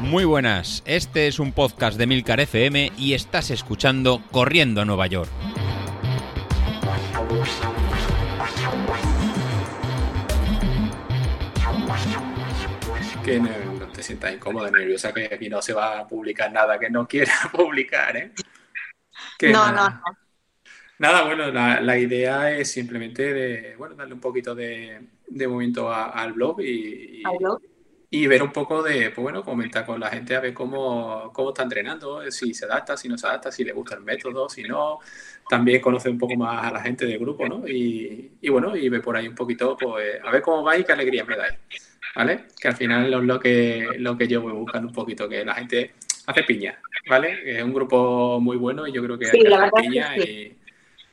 Muy buenas, este es un podcast de Milcar FM y estás escuchando Corriendo a Nueva York. Que no, no te sientas incómoda, nerviosa, que aquí no se va a publicar nada que no quiera publicar, ¿eh? Que No, nada. no, no. Nada, bueno, la, la idea es simplemente de, bueno, darle un poquito de, de movimiento a- al blog y, y- ver un poco de, pues bueno, comentar con la gente a ver cómo, cómo está entrenando, eh, si se adapta, si no se adapta, si le gusta el método, si no. También conocer un poco más a la gente del grupo, ¿no? Y, y bueno, y ver por ahí un poquito, pues a ver cómo va y qué alegría me dais, ¿vale? Que al final es lo que, lo que yo voy buscando un poquito, que la gente hace piña, ¿vale? Es un grupo muy bueno y yo creo que Sí, hay que la hacer verdad es que piña y,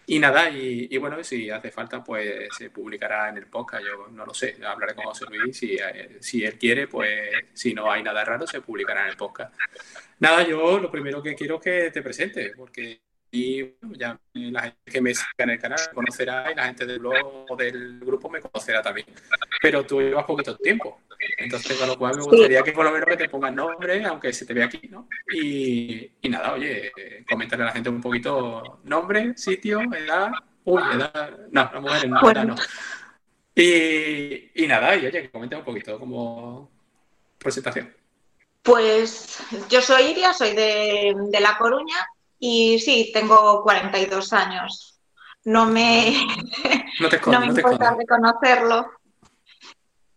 y nada, y, bueno, si hace falta, pues se publicará en el podcast. Yo no lo sé, hablaré con José Luis. Si, eh, si él quiere, pues si no hay nada raro, se publicará en el podcast. Nada, yo lo primero que quiero es que te presentes, porque y, ya la gente que me siga en el canal me conocerá y la gente del blog o del grupo me conocerá también. Pero tú llevas poquito tiempo. Entonces, con lo cual me Sí. gustaría que por lo menos que te pongas nombre, aunque se te vea aquí, ¿no? Y, y nada, oye, eh, comentarle a la gente un poquito nombre, sitio, edad. Uy, edad. No, las mujeres no, Bueno. edad no. Y, y nada, y oye, que comenta un poquito como presentación. Pues yo soy Iria, soy de, de La Coruña y sí, tengo 42 años. No me, No te no escondas, me no te importa reconocerlo.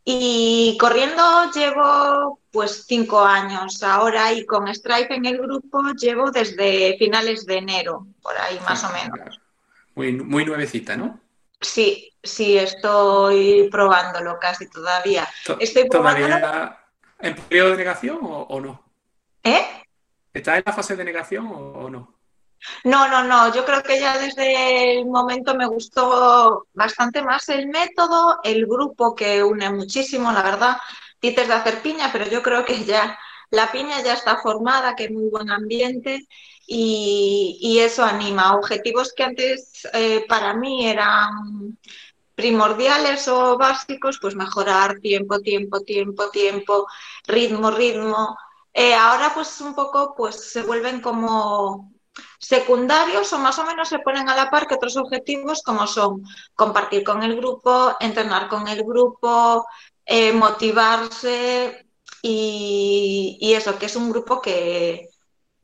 Y corriendo llevo pues cinco años ahora y con Stripe en el grupo llevo desde finales de enero, por ahí más o menos. Muy, muy nuevecita, ¿no? Sí, sí, estoy probándolo casi todavía. To- Estoy probándolo. ¿Todavía en periodo de negación o, o no? ¿Eh? ¿Estás en la fase de negación o, o no? No, no, no. Yo creo que ya desde el momento me gustó bastante más el método, el grupo que une muchísimo, la verdad. Dices de hacer piña, pero yo creo que ya la piña ya está formada, que hay muy buen ambiente y, y eso anima. Objetivos que antes eh, para mí eran primordiales o básicos, pues mejorar tiempo, tiempo, tiempo, tiempo, ritmo, ritmo. Eh, ahora pues un poco pues se vuelven como secundarios o más o menos se ponen a la par que otros objetivos como son compartir con el grupo, entrenar con el grupo, eh, motivarse y, y eso, que es un grupo que,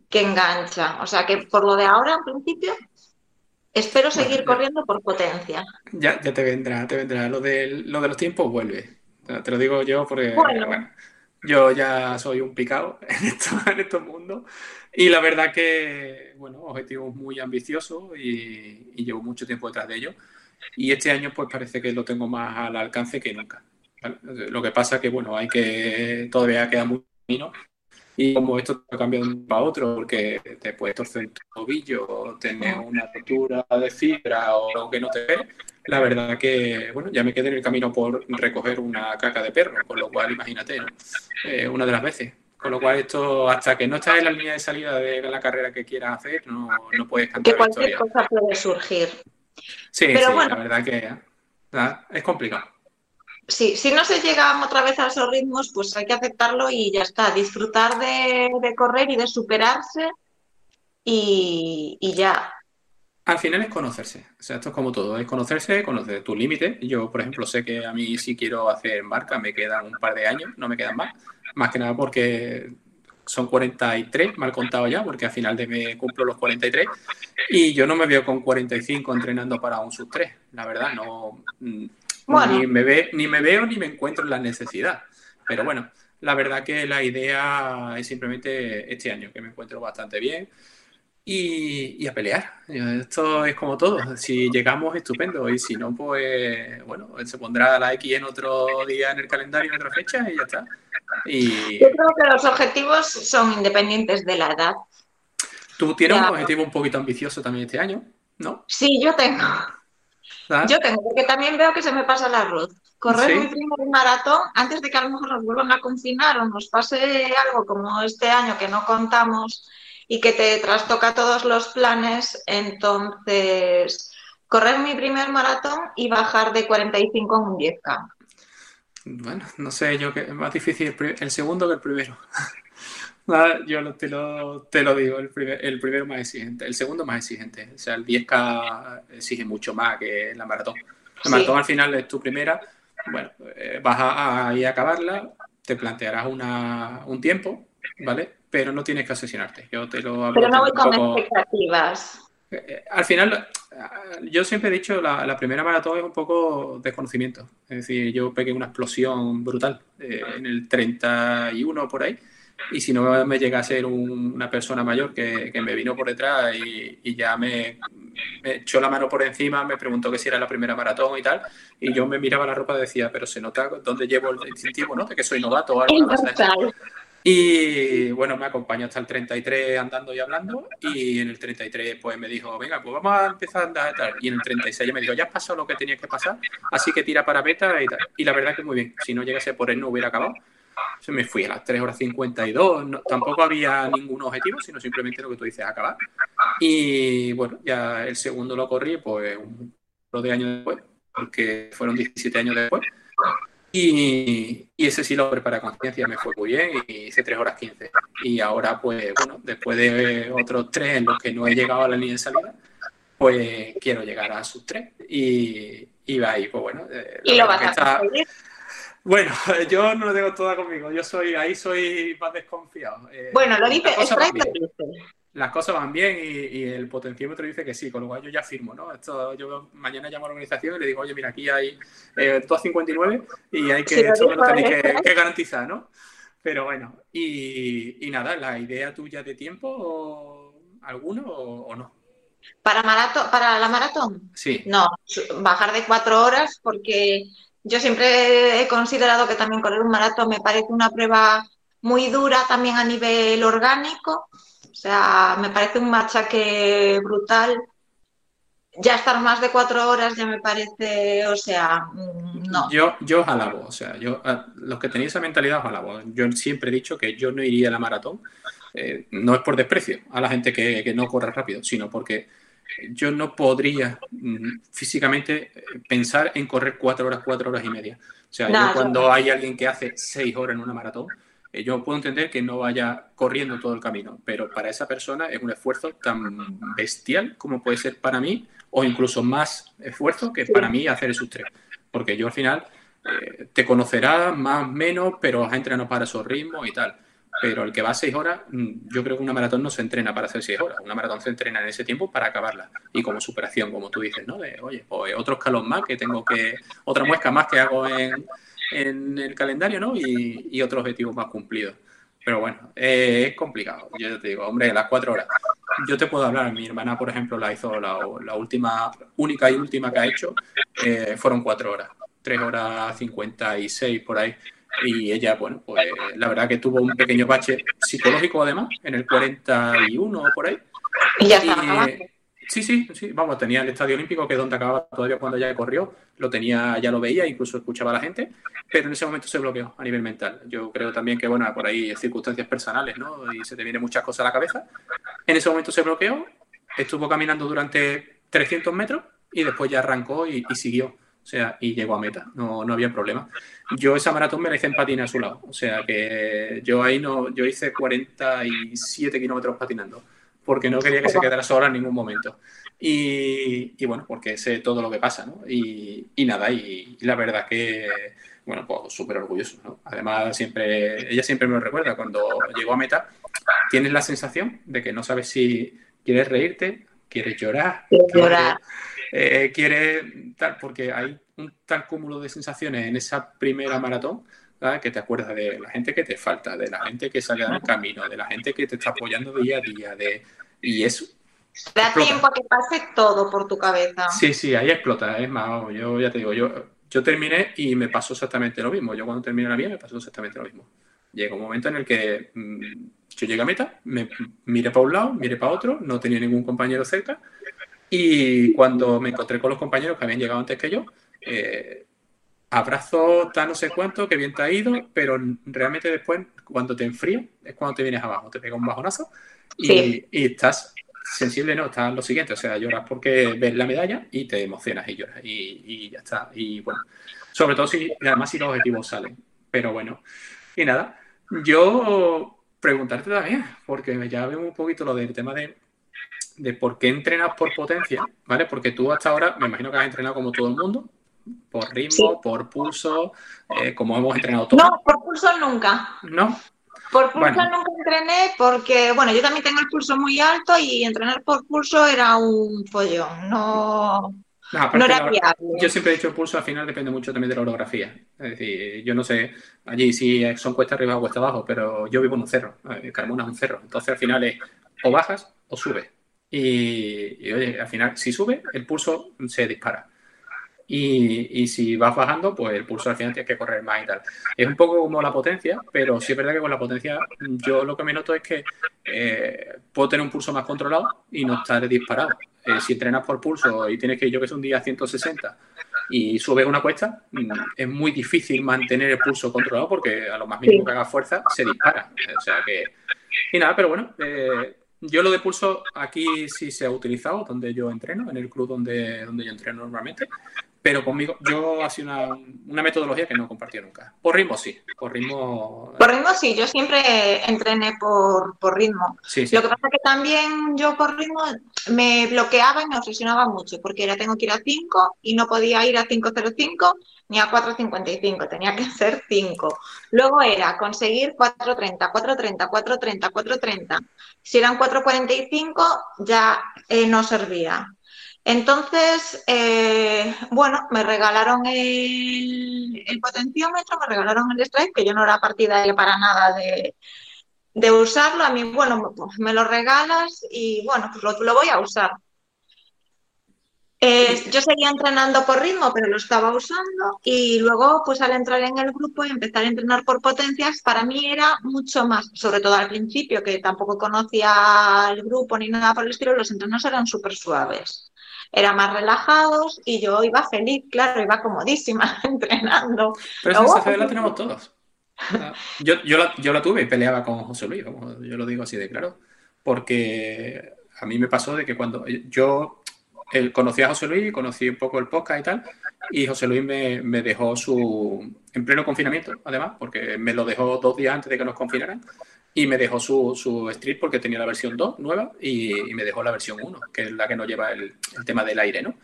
que engancha. O sea que por lo de ahora, en principio, espero seguir corriendo por potencia. Ya, ya te vendrá, te vendrá. Lo de, lo de los tiempos vuelve. Te lo digo yo porque, Bueno. bueno, yo ya soy un picado en, esto, en estos mundos. Y la verdad que, bueno, objetivos muy ambiciosos y, llevo mucho tiempo detrás de ellos. Y este año pues parece que lo tengo más al alcance que nunca. Lo que pasa que, bueno, hay que, todavía queda mucho camino. Y como esto cambia de un para otro, porque te puedes torcer un tobillo, o tener una rotura de fibra o que no te ve, la verdad que, bueno, ya me quedé en el camino por recoger una caca de perro, con lo cual imagínate, ¿no? Eh, una de las veces. Con lo cual esto, hasta que no estás en la línea de salida de la carrera que quieras hacer, no, no puedes Que cantar cualquier victoria. cosa puede surgir. Sí, Pero sí, bueno. la verdad que es complicado. Sí, si no se llega otra vez a esos ritmos, pues hay que aceptarlo y ya está. Disfrutar de, de correr y de superarse y, y ya. Al final es conocerse. O sea, esto es como todo, es conocerse, conocer tus límites. Yo, por ejemplo, sé que a mí si quiero hacer marca me quedan un par de años, no me quedan más. Más que nada porque son 43, mal contado ya, porque al final de mes cumplo los 43 y yo no me veo con 45 entrenando para un sub 3, la verdad, no mm, Bueno. ni me ve, ni me veo ni me encuentro en la necesidad. Pero bueno, la verdad que la idea es simplemente este año, que me encuentro bastante bien y, y a pelear. Esto es como todo. Si llegamos, estupendo. Y si no, pues bueno, se pondrá la X en otro día en el calendario, en otra fecha y ya está. Y Yo creo que los objetivos son independientes de la edad. tú tienes Ya. un objetivo un poquito ambicioso también este año, ¿no? Sí, yo tengo. Yo tengo, porque también veo que se me pasa el arroz. Correr Sí. mi primer maratón antes de que a lo mejor nos vuelvan a confinar o nos pase algo como este año que no contamos y que te trastoca todos los planes. Entonces, correr mi primer maratón y bajar de 45 en un 10K. Bueno, no sé, yo que es más difícil el, segundo que el primero. yo te, lo, te lo digo, el, el primero más exigente, el segundo más exigente. O sea, el 10K exige mucho más que la maratón. La maratón al final es tu primera, bueno, eh, vas a, ir a acabarla, te plantearás una, un tiempo, ¿vale? Pero no tienes que asesinarte. Yo te lo hablo. Pero no voy con expectativas. Eh, eh, al final, yo siempre he dicho, la, la, primera maratón es un poco desconocimiento. Es decir, yo pegué una explosión brutal en el 31 por ahí. Y si no me llega a ser una persona mayor que, que, me vino por detrás y, y ya me, me, echó la mano por encima, me preguntó que si era la primera maratón y tal, y yo me miraba la ropa y decía, pero se nota dónde llevo el distintivo, ¿no? De que soy novato o algo. Y bueno, me acompañó hasta el 33 andando y hablando. Y en el 33 pues me dijo, venga, pues vamos a empezar a andar. Y en el 36 me dijo, ya pasado lo que tenía que pasar, así que tira para meta y tal. Y la verdad que muy bien. Si no llegase por él no hubiera acabado. Se me fui a las 3 horas 52. No, tampoco había ningún objetivo, sino simplemente lo que tú dices, acabar. Y bueno, ya el segundo lo corrí pues un par de años después, porque fueron 17 años después. Y, y, ese sí lo preparé a conciencia, me fue muy bien y hice 3 horas 15. Y ahora, pues bueno, después de otros 3 en los que no he llegado a la línea de salida, pues quiero llegar a sus 3. Y, y va ahí, pues bueno. Eh, ¿Y lo vas a conseguir? Bueno, yo no lo tengo toda conmigo, yo soy, ahí soy más desconfiado. Eh, bueno, lo dice, las cosas van bien y, el potenciómetro dice que sí, con lo cual yo ya firmo, ¿no? Esto, yo mañana llamo a la organización y le digo, oye, mira, aquí hay eh, 59 y hay que, esto me lo tenéis que, garantizar, ¿no? Pero bueno, y, nada, ¿la idea tuya de tiempo alguno o, no? ¿Para, maratón, ¿Para la maratón? Sí. No, bajar de cuatro horas porque yo siempre he considerado que también correr un maratón me parece una prueba muy dura también a nivel orgánico o sea, me parece un machaque brutal. Ya estar más de cuatro horas ya me parece, o sea, mm, no. Yo, yo os alabo, o sea, yo, los que tenéis esa mentalidad os alabo. Yo siempre he dicho que yo no iría a la maratón, eh, no es por desprecio a la gente que, que no corre rápido, sino porque yo no podría mm, físicamente eh, pensar en correr cuatro horas, cuatro horas y media. O sea, yo cuando hay alguien que hace seis horas en una maratón, eh, yo puedo entender que no vaya corriendo todo el camino, pero para esa persona es un esfuerzo tan bestial como puede ser para mí, o incluso más esfuerzo que para mí hacer esos tres. Porque yo al final eh, te conocerá más o menos, pero has entrenado para esos ritmos y tal. Pero el que va a seis horas, mm, yo creo que una maratón no se entrena para hacer seis horas. Una maratón se entrena en ese tiempo para acabarla. Y como superación, como tú dices, ¿no? De, oye, pues otro escalón más que tengo que, otra muesca más que hago en, en el calendario, ¿no? Y, y otros objetivos más cumplidos. Pero bueno, eh, es complicado. Yo te digo, hombre, las cuatro horas. Yo te puedo hablar, mi hermana, por ejemplo, la hizo la, la última, única y última que ha hecho, eh, fueron cuatro horas, tres horas cincuenta y seis por ahí. Y ella, bueno, pues la verdad que tuvo un pequeño bache psicológico además, en el 41 por ahí. Y ya está. Sí, sí, sí, vamos, tenía el Estadio Olímpico, que es donde acababa todavía cuando ya corrió, lo tenía, ya lo veía, incluso escuchaba a la gente, pero en ese momento se bloqueó a nivel mental. Yo creo también que, bueno, por ahí circunstancias personales, ¿no? Y se te vienen muchas cosas a la cabeza. En ese momento se bloqueó, estuvo caminando durante 300 metros y después ya arrancó y, siguió. O sea, y llegó a meta, no, no había problema. Yo esa maratón me la hice en patina a su lado. O sea que yo ahí no, yo hice 47 kilómetros patinando porque no quería que se quedara sola en ningún momento. Y, bueno, porque sé todo lo que pasa, ¿no? Y, nada, y, la verdad que, bueno, pues súper orgulloso, ¿no? Además, siempre, ella siempre me lo recuerda, cuando llegó a meta, tienes la sensación de que no sabes si quieres reírte, quieres llorar, llorar. Eh, quieres tal, porque hay un tal cúmulo de sensaciones en esa primera maratón que te acuerdas de la gente que te falta, de la gente que sale del camino, de la gente que te está apoyando día a día, de y eso. Da tiempo a que pase todo por tu cabeza. Sí, sí, ahí explota. Es más, yo ya te digo, yo, yo terminé y me pasó exactamente lo mismo. Yo cuando terminé la mía me pasó exactamente lo mismo. Llega un momento en el que mm, yo llegué a meta, me miré para un lado, miré para otro, no tenía ningún compañero cerca. Y cuando me encontré con los compañeros que habían llegado antes que yo, eh, abrazo tal no sé cuánto, que bien te ha ido, pero realmente después, cuando te enfrías, es cuando te vienes abajo, te pega un bajonazo y, estás sensible, no, estás lo siguiente, o sea, lloras porque ves la medalla y te emocionas y lloras y, ya está. Y bueno, Sobre todo si, además si los objetivos salen. Pero bueno, y nada, yo preguntarte también, porque ya vemos un poquito lo del tema de, de por qué entrenas por potencia, ¿vale? Porque tú hasta ahora, me imagino que has entrenado como todo el mundo, por ritmo, por pulso, eh, como hemos entrenado todos. No, por pulso nunca. ¿No? Por pulso nunca entrené porque, bueno, yo también tengo el pulso muy alto y entrenar por pulso era un follón, no, no, era viable. Yo siempre he dicho el pulso al final depende mucho también de la orografía. Es decir, yo no sé allí si son cuesta arriba o cuesta abajo, pero yo vivo en un cerro, eh, Carmona es un cerro, entonces al final es o bajas o subes. Y, y, oye, al final, si sube, el pulso se dispara. Y, si vas bajando, pues el pulso al final tienes que correr más y tal. Es un poco como la potencia, pero sí es verdad que con la potencia yo lo que me noto es que eh, puedo tener un pulso más controlado y no estar disparado. Eh, si entrenas por pulso y tienes que, yo que sé, un día 160 y subes una cuesta, mm, es muy difícil mantener el pulso controlado porque a lo más mínimo que hagas fuerza se dispara. O sea que... Y nada, pero bueno, eh, yo lo de pulso aquí sí se ha utilizado, donde yo entreno, en el club donde, donde yo entreno normalmente. Pero conmigo, yo ha sido una, una, metodología que no he compartido nunca. Por ritmo sí, por ritmo. Por ritmo sí, yo siempre entrené por, por ritmo. Lo que pasa es que también yo por ritmo me bloqueaba y me obsesionaba mucho, porque era tengo que ir a 5 y no podía ir a 5.05 ni a 4.55, tenía que ser 5. Luego era conseguir 4.30, 4.30, 4.30, 4.30. Si eran 4.45 ya eh, no servía. Entonces, eh, bueno, me regalaron el, potenciómetro, me regalaron el strike, que yo no era partidaria para nada de, usarlo. A mí, bueno, pues me lo regalas y bueno, pues lo, voy a usar. Eh, yo seguía entrenando por ritmo, pero lo estaba usando y luego, pues al entrar en el grupo y empezar a entrenar por potencias, para mí era mucho más, sobre todo al principio, que tampoco conocía el grupo ni nada por el estilo, los entrenos eran súper suaves eran más relajados y yo iba feliz, claro, iba comodísima entrenando. Pero esa sensación la tenemos todos. Yo, yo, la, yo la tuve y peleaba con José Luis, como yo lo digo así de claro, porque a mí me pasó de que cuando yo conocí a José Luis, conocí un poco el podcast y tal, y José Luis me, me, dejó su, en pleno confinamiento, además, porque me lo dejó dos días antes de que nos confinaran, y me dejó su, su street porque tenía la versión 2 nueva y, me dejó la versión 1, que es la que no lleva el, tema del aire, ¿no?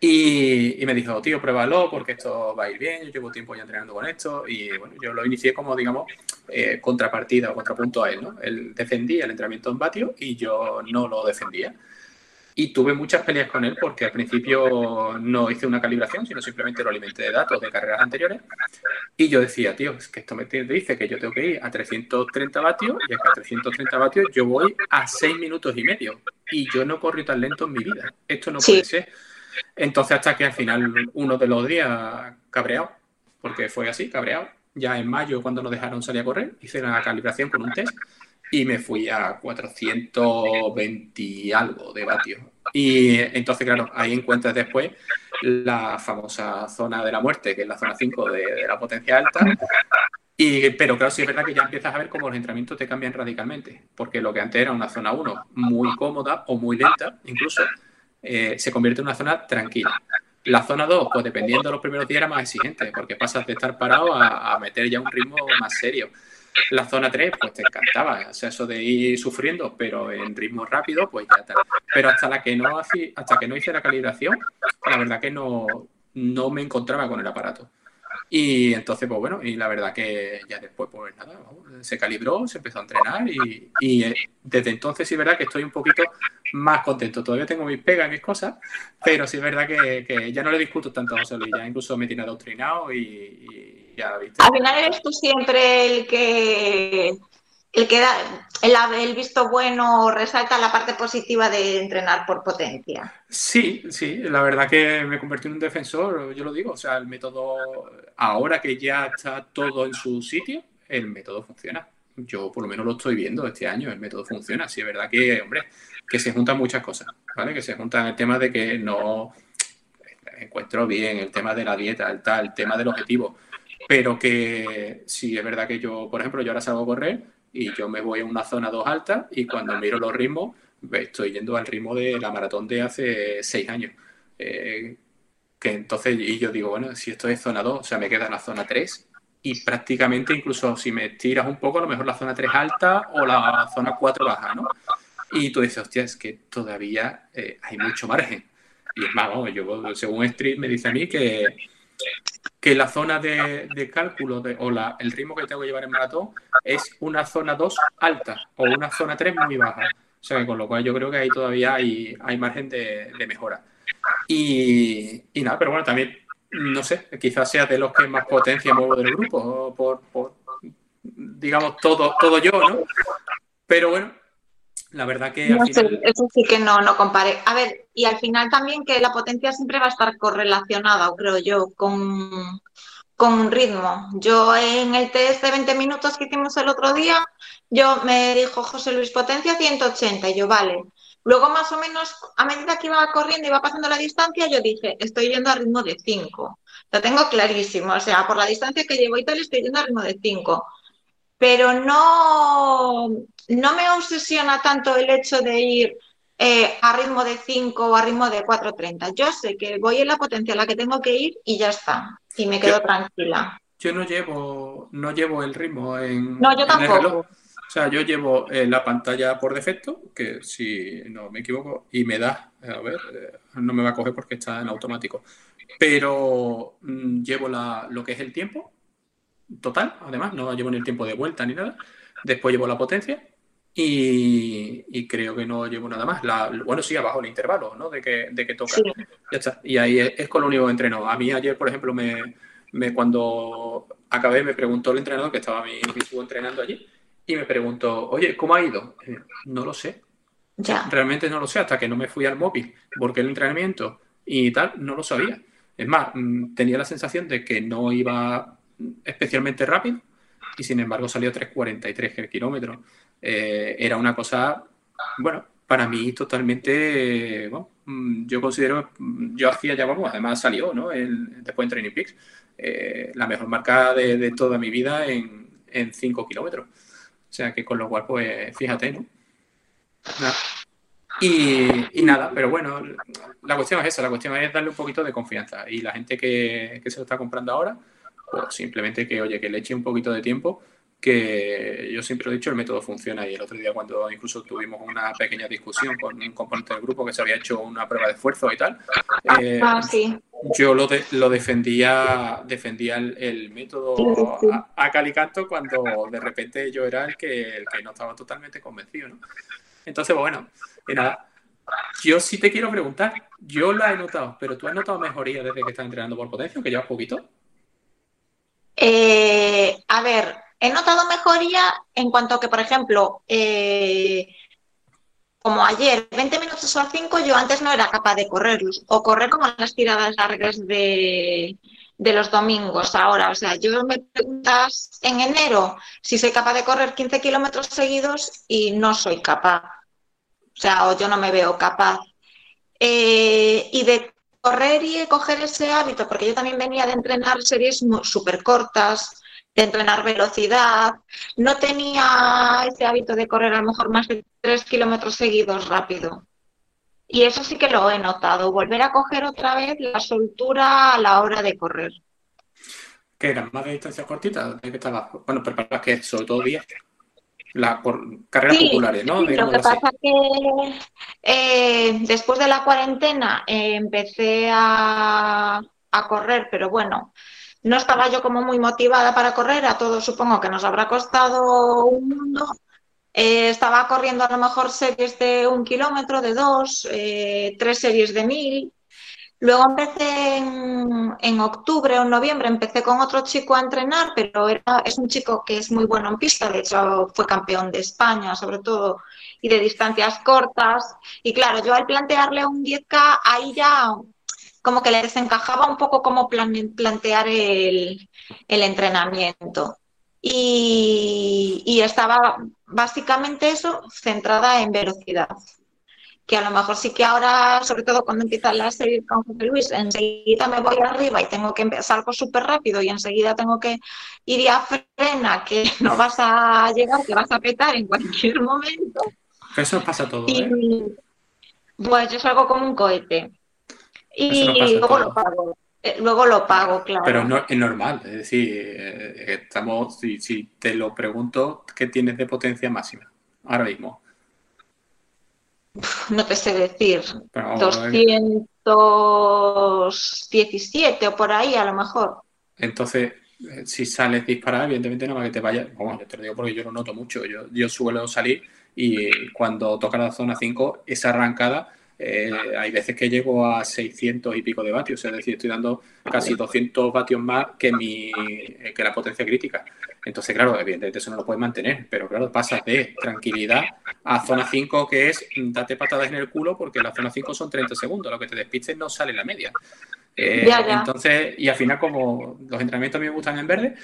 Y, y, me dijo, tío, pruébalo porque esto va a ir bien, yo llevo tiempo ya entrenando con esto y bueno, yo lo inicié como, digamos, eh, contrapartida o contrapunto a él, ¿no? Él defendía el entrenamiento en vatio y yo no lo defendía. Y tuve muchas peleas con él porque al principio no hice una calibración, sino simplemente lo alimenté de datos de carreras anteriores. Y yo decía, tío, es que esto me dice que yo tengo que ir a 330 vatios y es que a 330 vatios yo voy a 6 minutos y medio. Y yo no corro tan lento en mi vida. Esto no puede ser. Entonces, hasta que al final, uno de los días, cabreado, porque fue así, cabreado, ya en mayo, cuando nos dejaron salir a correr, hice la calibración con un test y me fui a 420 y algo de vatios. Y entonces, claro, ahí encuentras después la famosa zona de la muerte, que es la zona 5 de, la potencia alta. Y, pero claro, sí es verdad que ya empiezas a ver cómo los entrenamientos te cambian radicalmente, porque lo que antes era una zona 1 muy cómoda o muy lenta, incluso, eh, se convierte en una zona tranquila. La zona 2, pues dependiendo de los primeros días era más exigente, porque pasas de estar parado a meter ya un ritmo más serio. La zona 3, pues te encantaba, o sea, eso de ir sufriendo, pero en ritmo rápido, pues ya está. Pero hasta la que no hasta que no hice la calibración, la verdad que no, no me encontraba con el aparato. Y entonces, pues bueno, y la verdad que ya después, pues nada, se calibró, se empezó a entrenar y, y, eh, desde entonces sí es verdad que estoy un poquito más contento. Todavía tengo mis pegas y mis cosas, pero sí es verdad que, que ya no le discuto tanto a José Luis, ya incluso me tiene adoctrinado y al final eres tú siempre el que el que da el, visto bueno resalta la parte positiva de entrenar por potencia. Sí, sí, la verdad que me convertí en un defensor, yo lo digo, o sea, el método, ahora que ya está todo en su sitio, el método funciona. Yo por lo menos lo estoy viendo este año, el método funciona. Sí, es verdad que, hombre, que se juntan muchas cosas, ¿vale? Que se juntan el tema de que no encuentro bien, el tema de la dieta, el tal, el tema del objetivo pero que sí es verdad que yo, por ejemplo, yo ahora salgo a correr y yo me voy a una zona 2 alta y cuando miro los ritmos, estoy yendo al ritmo de la maratón de hace seis años. Eh, que entonces, y yo digo, bueno, si esto es zona 2, o sea, me queda la zona 3 y prácticamente incluso si me tiras un poco, a lo mejor la zona 3 alta o la zona 4 baja, ¿no? Y tú dices, hostia, es que todavía eh, hay mucho margen. Y es más, yo según Street me dice a mí que, que la zona de, cálculo de, o la, el ritmo que tengo que llevar en maratón es una zona 2 alta o una zona 3 muy baja. O sea, con lo cual yo creo que ahí todavía hay, hay margen de, mejora. Y, nada, pero bueno, también, no sé, quizás sea de los que más potencia muevo del grupo, por, por digamos, todo, todo yo, ¿no? Pero bueno, la verdad que. eso sí que no, no compare. A ver, y al final también que la potencia siempre va a estar correlacionada, creo yo, con, con un ritmo. Yo en el test de 20 minutos que hicimos el otro día, yo me dijo José Luis potencia 180 y yo, vale. Luego más o menos, a medida que iba corriendo y iba pasando la distancia, yo dije, estoy yendo a ritmo de 5. Lo tengo clarísimo, o sea, por la distancia que llevo y tal, estoy yendo a ritmo de 5 pero no, no me obsesiona tanto el hecho de ir eh, a ritmo de 5 o a ritmo de 4.30. Yo sé que voy en la potencia a la que tengo que ir y ya está. Y me quedo tranquila. Yo no llevo, no llevo el ritmo en. No, yo tampoco. O sea, yo llevo eh, la pantalla por defecto, que si no me equivoco, y me da, a ver, eh, no me va a coger porque está en automático. Pero mm, llevo la, lo que es el tiempo, total, además, no llevo ni el tiempo de vuelta ni nada. Después llevo la potencia y, creo que no llevo nada más. bueno, sí, abajo el intervalo, ¿no? De que, de que toca. Ya está. Y ahí es, con lo único que entreno. A mí ayer, por ejemplo, me, me cuando acabé me preguntó el entrenador que estaba mi, entrenando allí y me preguntó, oye, ¿cómo ha ido? no lo sé. Ya. Realmente no lo sé hasta que no me fui al móvil porque el entrenamiento y tal, no lo sabía. Es más, mm, tenía la sensación de que no iba especialmente rápido y sin embargo salió 3.43 el kilómetro. Eh, era una cosa, bueno, para mí totalmente, mm, yo considero, mm, yo hacía ya, vamos, además salió, ¿no? El, después en Training Peaks, eh, la mejor marca de, toda mi vida en, en 5 kilómetros. O sea que con lo cual, pues, fíjate, ¿no? Y, nada, pero bueno, la cuestión es esa, la cuestión es darle un poquito de confianza. Y la gente que, que se lo está comprando ahora, simplemente que, oye, que le eche un poquito de tiempo, que yo siempre he dicho, el método funciona y el otro día cuando incluso tuvimos una pequeña discusión con un componente del grupo que se había hecho una prueba de esfuerzo y tal, eh, ah, yo lo, lo defendía defendía el, método a, calicanto cuando de repente yo era el que, el que no estaba totalmente convencido. ¿no? Entonces, bueno, nada. Yo sí te quiero preguntar, yo la he notado, pero tú has notado mejoría desde que estás entrenando por potencia, que llevas poquito. A ver, he notado mejoría en cuanto a que, por ejemplo, eh, como ayer, 20 minutos o 5, yo antes no era capaz de correrlos, o correr como las tiradas largas de, de los domingos ahora. O sea, yo me preguntas en enero si soy capaz de correr 15 kilómetros seguidos y no soy capaz. O sea, o yo no me veo capaz. Eh, y de correr y coger ese hábito, porque yo también venía de entrenar series súper cortas, de entrenar velocidad, no tenía ese hábito de correr a lo mejor más de tres kilómetros seguidos rápido. Y eso sí que lo he notado, volver a coger otra vez la soltura a la hora de correr. ¿Qué eran? ¿Más de distancias cortitas? ¿De qué Bueno, pero para que sobre todo días carreras populares, ¿no? lo que pasa es que eh, después de la cuarentena eh, empecé a, correr, pero bueno, no estaba yo como muy motivada para correr, a todos supongo que nos habrá costado un mundo. Eh, estaba corriendo a lo mejor series de un kilómetro, de dos, tres series de mil, Luego empecé en, octubre o en noviembre, empecé con otro chico a entrenar, pero era, es un chico que es muy bueno en pista, de hecho fue campeón de España sobre todo y de distancias cortas. Y claro, yo al plantearle un 10K, ahí ya como que le desencajaba un poco cómo plantear el, entrenamiento. Y, y estaba básicamente eso, centrada en velocidad que a lo mejor sí que ahora, sobre todo cuando empieza la serie con José Luis, enseguida me voy arriba y tengo que empezar súper rápido y enseguida tengo que ir a frena, que no vas a llegar, que vas a petar en cualquier momento. Eso pasa todo, ¿eh? Pues yo salgo como un cohete. Y luego lo pago. Eh, luego lo pago, claro. Pero no, es normal, es decir, eh, estamos, si, si te lo pregunto, ¿qué tienes de potencia máxima ahora mismo? No te sé decir. 217 o por ahí a lo mejor. Entonces, eh, si sales disparado, evidentemente no va que te vaya. Bueno, te lo digo porque yo lo noto mucho. Yo, yo suelo salir y cuando toca la zona 5, esa arrancada eh, hay veces que llego a 600 y pico de vatios, es decir, estoy dando casi 200 vatios más que, mi, que la potencia crítica. Entonces, claro, evidentemente eso no lo puedes mantener, pero claro, pasas de tranquilidad a zona 5, que es date patadas en el culo, porque la zona 5 son 30 segundos, lo que te despistes no sale la media. Eh, entonces, y al final, como los entrenamientos a mí me gustan en verde,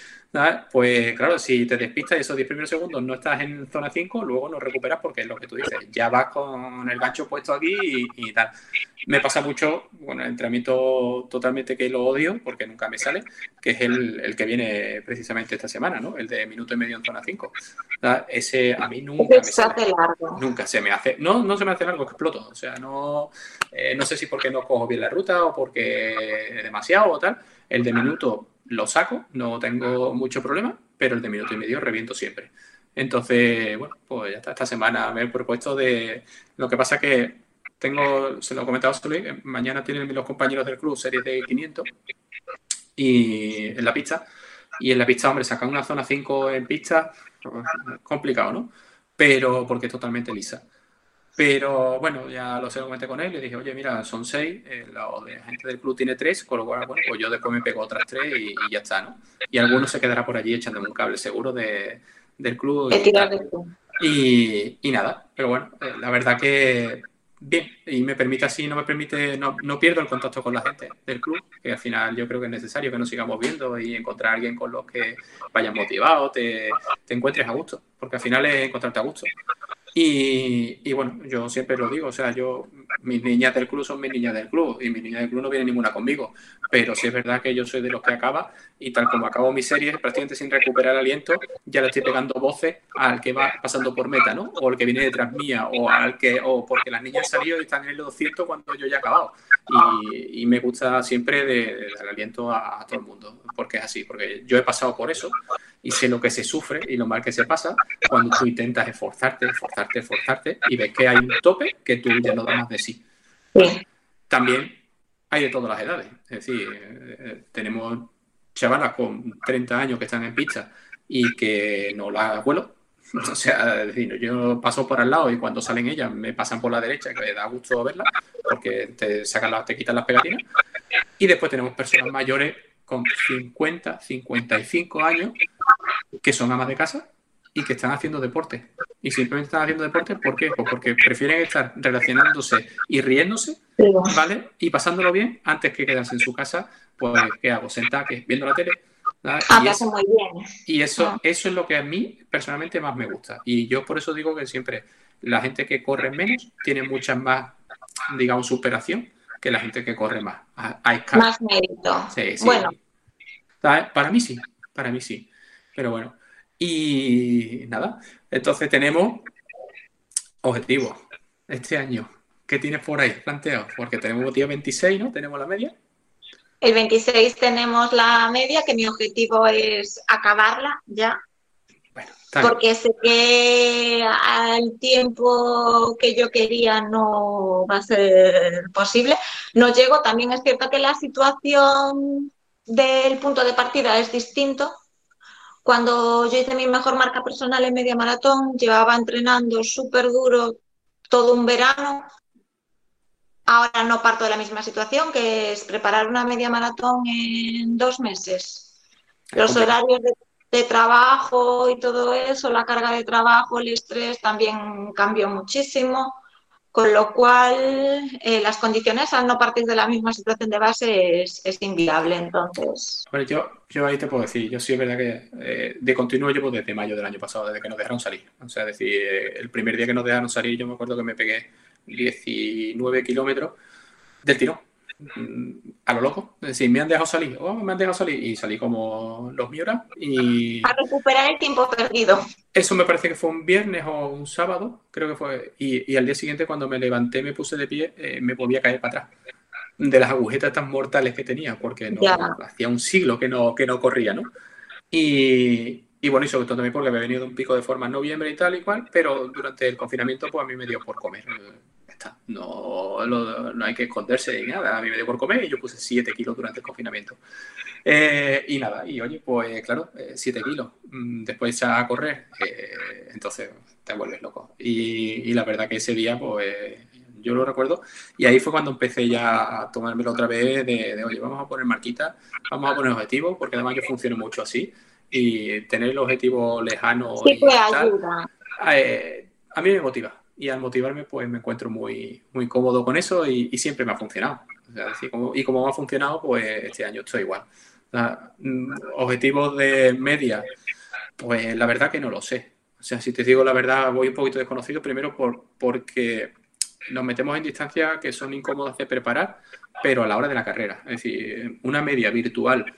pues claro, si te despistas y esos 10 primeros segundos no estás en zona 5, luego no recuperas porque es lo que tú dices, ya vas con el gancho puesto aquí y, tal. Me pasa mucho, bueno, el entrenamiento totalmente que lo odio porque nunca me sale, que es el, que viene precisamente esta semana, ¿no? El de minuto y medio en zona 5. Ese a mí nunca me sale. Nunca se me hace. No, no se me hace largo, que exploto. O sea, no, eh, no sé si porque no cojo bien la ruta o porque es demasiado o tal. El de minuto lo saco, no tengo mucho problema, pero el de minuto y medio reviento siempre. Entonces, bueno, pues ya está. Esta semana me he propuesto de. Lo que pasa que tengo, se lo he comentado a mañana tienen los compañeros del club series de 500 y en la pista. Y en la pista, hombre, sacar una zona 5 en pista, complicado, ¿no? Pero porque es totalmente lisa. Pero bueno, ya lo sé, lo comenté con él, le dije, oye, mira, son seis, eh, la, gente del club tiene tres, con lo cual, bueno, pues yo después me pego otras tres y, ya está, ¿no? Y alguno se quedará por allí echándome un cable seguro de, del club. Y, y, nada, pero bueno, eh, la verdad que bien, y me permite así, no me permite, no, no, pierdo el contacto con la gente del club, que al final yo creo que es necesario que nos sigamos viendo y encontrar a alguien con los que vayas motivado, te, te encuentres a gusto, porque al final es encontrarte a gusto. Y, bueno, yo siempre lo digo, o sea, yo, mis niñas del club son mis niñas del club y mis niñas del club no vienen ninguna conmigo, pero sí es verdad que yo soy de los que acaba y tal como acabo mi serie, prácticamente sin recuperar aliento, ya le estoy pegando voces al que va pasando por meta, ¿no? O al que viene detrás mía, o al que, o porque las niñas han salido y están en el 200 cuando yo ya he acabado. Y, me gusta siempre de, dar aliento a todo el mundo, porque es así, porque yo he pasado por eso y sé lo que se sufre y lo mal que se pasa cuando tú intentas esforzarte, esforzarte, esforzarte y ves que hay un tope que tú ya no das más de sí. También hay de todas las edades. Es decir, eh, tenemos chavalas con 30 años que están en pista y que no las vuelo. O sea, es decir, yo paso por al lado y cuando salen ellas me pasan por la derecha, que me da gusto verlas, porque te sacan las, te quitan las pegatinas. Y después tenemos personas mayores con 50, 55 años que son amas de casa y que están haciendo deporte. Y simplemente están haciendo deporte, ¿por qué? Pues porque prefieren estar relacionándose y riéndose, ¿vale? Y pasándolo bien antes que quedarse en su casa, pues, ¿qué hago? Sentar, que viendo la tele. Ah, y, eso, muy bien. y eso, ah. eso es lo que a mí personalmente más me gusta. Y yo por eso digo que siempre la gente que corre menos tiene mucha más, digamos, superación que la gente que corre más. Hay más mérito. Sí, sí. Bueno. Para mí sí, para mí sí. Pero bueno. Y nada, entonces tenemos objetivos este año. ¿Qué tienes por ahí planteado? Porque tenemos día 26, ¿no? Tenemos la media. El 26 tenemos la media, que mi objetivo es acabarla ya. Porque sé que al tiempo que yo quería no va a ser posible. No llego, también es cierto que la situación del punto de partida es distinto. Cuando yo hice mi mejor marca personal en media maratón, llevaba entrenando súper duro todo un verano. Ahora no parto de la misma situación, que es preparar una media maratón en dos meses. Los horarios de, de trabajo y todo eso, la carga de trabajo, el estrés también cambió muchísimo. Con lo cual, eh, las condiciones al no partir de la misma situación de base es, inviable. Entonces. yo, yo ahí te puedo decir, yo sí es verdad que eh, de continuo llevo desde mayo del año pasado, desde que nos dejaron salir. O sea, es decir, eh, el primer día que nos dejaron salir, yo me acuerdo que me pegué 19 kilómetros del tirón a lo loco. Es decir, me han dejado salir, oh, me han dejado salir y salí como los Miura y... A recuperar el tiempo perdido. Eso me parece que fue un viernes o un sábado, creo que fue. Y, al día siguiente cuando me levanté, me puse de pie, eh, me podía caer para atrás. de las agujetas tan mortales que tenía, porque no, hacía un siglo que no, que no corría, ¿no? Y, y bueno, y sobre todo también porque había venido un pico de forma en noviembre y tal y cual, pero durante el confinamiento pues a mí me dio por comer. Está. No, no, hay que esconderse ni nada. A mí me dio por comer y yo puse 7 kilos durante el confinamiento. Eh, y nada, y oye, pues claro, 7 eh, kilos. Mm, después a correr, eh, entonces te vuelves loco. Y, y, la verdad que ese día, pues yo lo recuerdo. Y ahí fue cuando empecé ya a tomármelo otra vez de, de oye, vamos a poner marquita, vamos a poner objetivos, porque además yo funciono mucho así y tener el objetivo lejano sí, y ayuda. Eh, a mí me motiva y al motivarme pues me encuentro muy, muy cómodo con eso y, siempre me ha funcionado. y como me ha funcionado pues este año estoy igual. Mm, objetivos de media, pues la verdad que no lo sé. O sea, si te digo la verdad, voy un poquito desconocido primero por, porque nos metemos en distancias que son incómodas de preparar, pero a la hora de la carrera. Es decir, una media virtual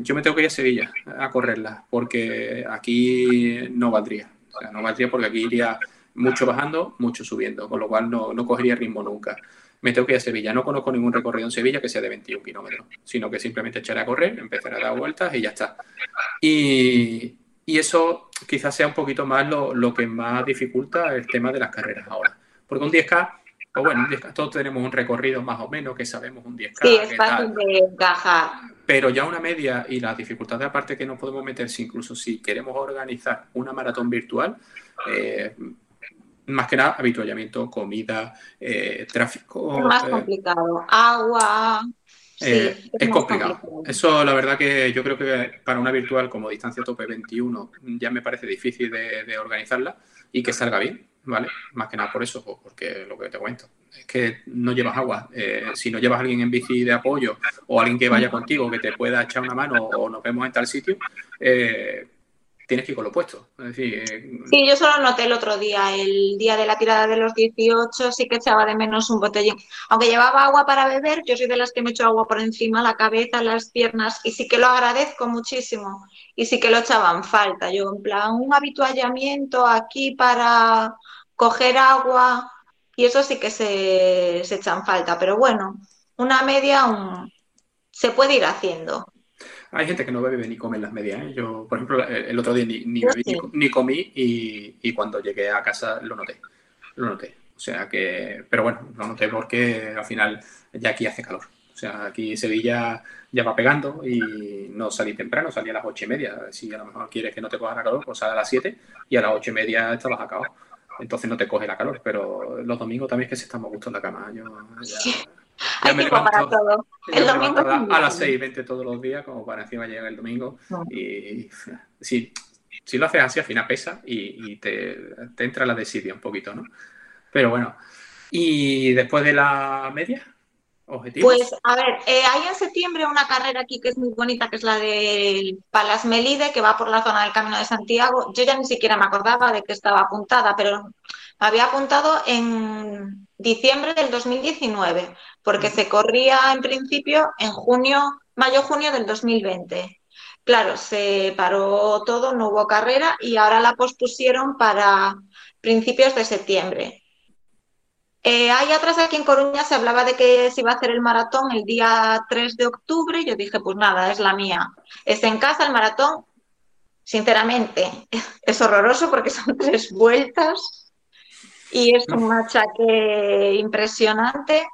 yo me tengo que ir a Sevilla a correrla, porque aquí no valdría. O sea, no valdría porque aquí iría mucho bajando, mucho subiendo, con lo cual no, no cogería ritmo nunca. Me tengo que ir a Sevilla. No conozco ningún recorrido en Sevilla que sea de 21 kilómetros, sino que simplemente echaré a correr, empezaré a dar vueltas y ya está. Y, y eso quizás sea un poquito más lo, lo, que más dificulta el tema de las carreras ahora. Porque un 10K, pues bueno, todos tenemos un recorrido más o menos que sabemos un 10K. Sí, es fácil de encajar. Pero ya una media y la dificultad aparte que nos podemos meter, si incluso si queremos organizar una maratón virtual, eh, más que nada habituallamiento, comida, eh, tráfico. Es más eh, complicado. Agua. Es, complicado. Eso, la verdad, que yo creo que para una virtual como distancia tope 21 ya me parece difícil de organizarla y que salga bien. ¿vale? Más que nada por eso, porque lo que te cuento es que no llevas agua. Eh, si no llevas a alguien en bici de apoyo o alguien que vaya contigo que te pueda echar una mano o nos vemos en tal sitio, eh, tienes que ir con lo puesto. Eh, sí, yo solo noté el otro día, el día de la tirada de los 18, sí que echaba de menos un botellín. Aunque llevaba agua para beber, yo soy de las que me echo agua por encima, la cabeza, las piernas, y sí que lo agradezco muchísimo. Y sí que lo echaban falta. Yo, en plan, un habituallamiento aquí para coger agua, y eso sí que se, se echan falta. Pero bueno, una media se puede ir haciendo. Hay gente que no bebe ni come en las medias. ¿eh? Yo, por ejemplo, el otro día ni, ni bebí ni, comí y, cuando llegué a casa lo noté. Lo noté. O sea que, pero bueno, lo noté porque al final ya aquí hace calor. O sea, aquí Sevilla ya va pegando y no salí temprano, salí a las ocho y media. Si a lo mejor quieres que no te coja la calor, pues sal a las siete y a las ocho y media estabas acabado. Entonces no te coge la calor, pero los domingos también es que se estamos gustando la cama. Yo hay me para todo. El domingo a, las 6 y 20 todos los días, como para encima llegar el domingo. Y si, si lo haces así, al final pesa y, te, te, entra la desidia un poquito, ¿no? Pero bueno. ¿Y después de la media? ¿Objetivos? Pues a ver, eh, hay en septiembre una carrera aquí que es muy bonita, que es la del Palas Melide, que va por la zona del Camino de Santiago. Yo ya ni siquiera me acordaba de que estaba apuntada, pero había apuntado en diciembre del 2019, porque se corría en principio en junio, mayo-junio del 2020. Claro, se paró todo, no hubo carrera y ahora la pospusieron para principios de septiembre. Eh, ahí atrás aquí en Coruña se hablaba de que se iba a hacer el maratón el día 3 de octubre yo dije, pues nada, es la mía. Es en casa el maratón. Sinceramente, es horroroso porque son tres vueltas y es un machaque impresionante.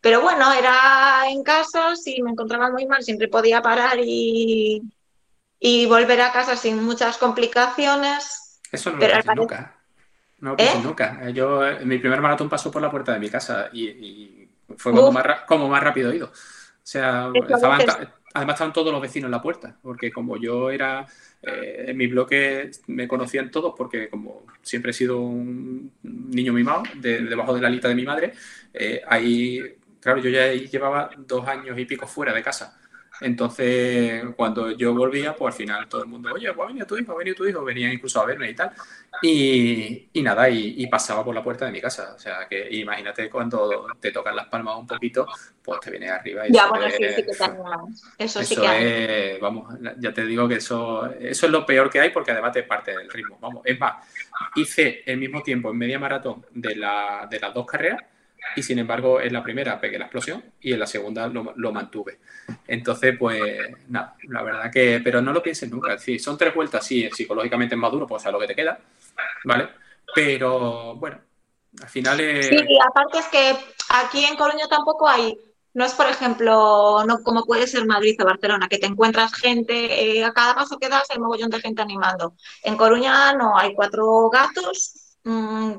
Pero bueno, era en casa, si me encontraba muy mal, siempre podía parar y, y volver a casa sin muchas complicaciones. Eso no lo nunca. No lo ¿Eh? nunca. Yo, mi primer maratón pasó por la puerta de mi casa y, fue como más, como más, rápido ido. O sea, además estaban todos los vecinos en la puerta, porque como yo era eh, en mi bloque me conocían todos porque como siempre he sido un niño mimado debajo de la lista de mi madre, eh, ahí, claro, yo ya llevaba dos años y pico fuera de casa. Entonces, cuando yo volvía, pues al final todo el mundo, oye, pues ha venido tu hijo, ha venido tu hijo, venían incluso a verme y tal. Y, y nada, y, pasaba por la puerta de mi casa. O sea, que imagínate cuando te tocan las palmas un poquito, pues te viene arriba. Y ya, bueno, sí, sí que Eso, sí que es, vamos, ya te digo que eso, eso es lo peor que hay porque además te parte del ritmo. Vamos, es más, hice el mismo tiempo en media maratón de, la, de las dos carreras y sin embargo en la primera pegué la explosión y en la segunda lo, mantuve. Entonces, pues nada, la verdad que, pero no lo pienses nunca, si son tres vueltas, sí, psicológicamente es más duro, pues a lo que te queda, ¿vale? Pero bueno, al final es... Sí, aparte es que aquí en Coruña tampoco hay no es, por ejemplo, no como puede ser Madrid o Barcelona, que te encuentras gente, eh, a cada paso que das hay mogollón de gente animando. En Coruña no, hay cuatro gatos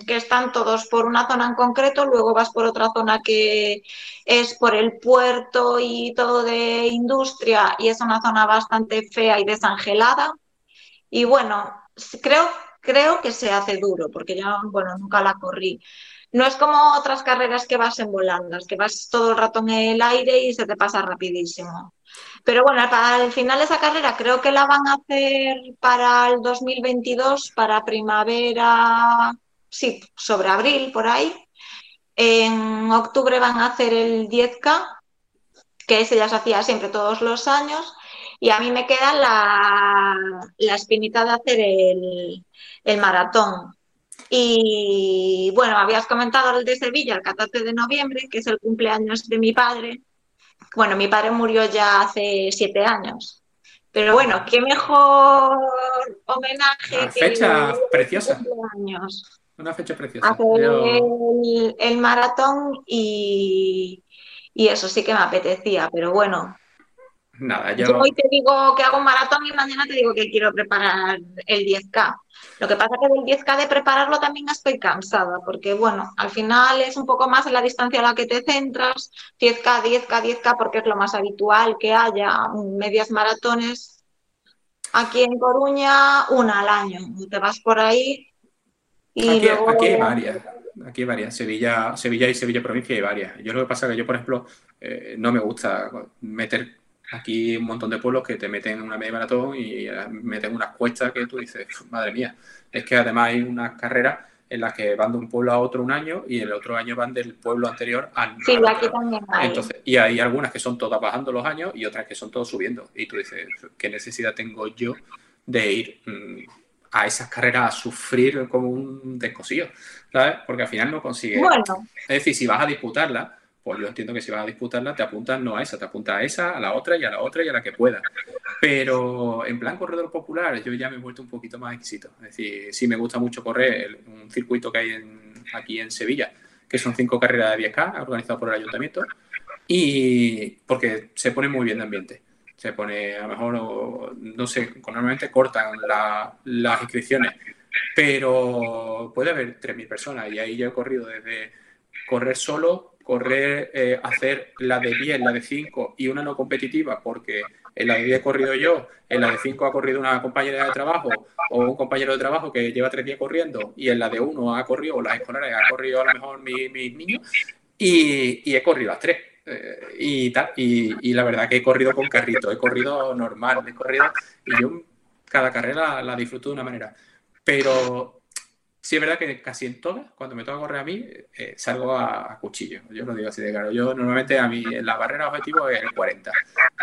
que están todos por una zona en concreto, luego vas por otra zona que es por el puerto y todo de industria y es una zona bastante fea y desangelada. Y bueno, creo, creo que se hace duro, porque yo, bueno, nunca la corrí. No es como otras carreras que vas en volandas, que vas todo el rato en el aire y se te pasa rapidísimo. Pero bueno, para el final de esa carrera creo que la van a hacer para el 2022, para primavera, sí, sobre abril, por ahí. En octubre van a hacer el 10K, que ese ya se hacía siempre todos los años. Y a mí me queda la, la espinita de hacer el, el maratón. Y bueno, habías comentado el de Sevilla, el 14 de noviembre, que es el cumpleaños de mi padre. Bueno, mi padre murió ya hace siete años. Pero bueno, qué mejor homenaje. Una fecha preciosa. Una fecha preciosa. Hacer el, maratón y, y eso sí que me apetecía, pero bueno, Nada, yo... hoy te digo que hago un maratón y mañana te digo que quiero preparar el 10K. Lo que pasa es que del 10K de prepararlo también estoy cansada, porque bueno, al final es un poco más la distancia a la que te centras, 10K, 10K, 10K, porque es lo más habitual que haya medias maratones. Aquí en Coruña, una al año. Te vas por ahí y aquí, aquí hay varias. Aquí hay varias. Sevilla, Sevilla y Sevilla provincia hay varias. Yo lo que pasa es que yo, por ejemplo, eh, no me gusta meter Aquí un montón de pueblos que te meten en una media maratón y eh, meten unas cuestas que tú dices, madre mía. Es que además hay unas carreras en las que van de un pueblo a otro un año y el otro año van del pueblo anterior al Sí, aquí también hay. Entonces, y hay algunas que son todas bajando los años y otras que son todas subiendo. Y tú dices, ¿qué necesidad tengo yo de ir mm, a esas carreras a sufrir como un descosillo? ¿Sabes? Porque al final no consigues. Bueno. Es decir, si vas a disputarla, pues yo entiendo que si vas a disputarla te apuntas no a esa, te apuntas a esa, a la otra y a la otra y a la que pueda. Pero en plan corredor popular yo ya me he vuelto un poquito más exquisito. Es decir, sí me gusta mucho correr un circuito que hay aquí en Sevilla, que son cinco carreras de 10K organizadas por el ayuntamiento, y porque se pone muy bien de ambiente. Se pone, a lo mejor, no sé, normalmente cortan las inscripciones, pero puede haber 3.000 personas y ahí yo he corrido desde correr solo correr, eh, hacer la de 10, la de 5 y una no competitiva, porque en la de 10 he corrido yo, en la de 5 ha corrido una compañera de trabajo o un compañero de trabajo que lleva tres días corriendo, y en la de 1 ha corrido, o las escolares ha corrido a lo mejor mis mi niños, y, he corrido las tres. Eh, y, tal, y, y, la verdad que he corrido con carrito, he corrido normal, he corrido, y yo cada carrera la disfruto de una manera. Pero Sí, es verdad que casi en todas, cuando me toca correr a mí, eh, salgo a, cuchillo. Yo lo digo así de claro. Yo normalmente a mí, la barrera objetivo es el 40.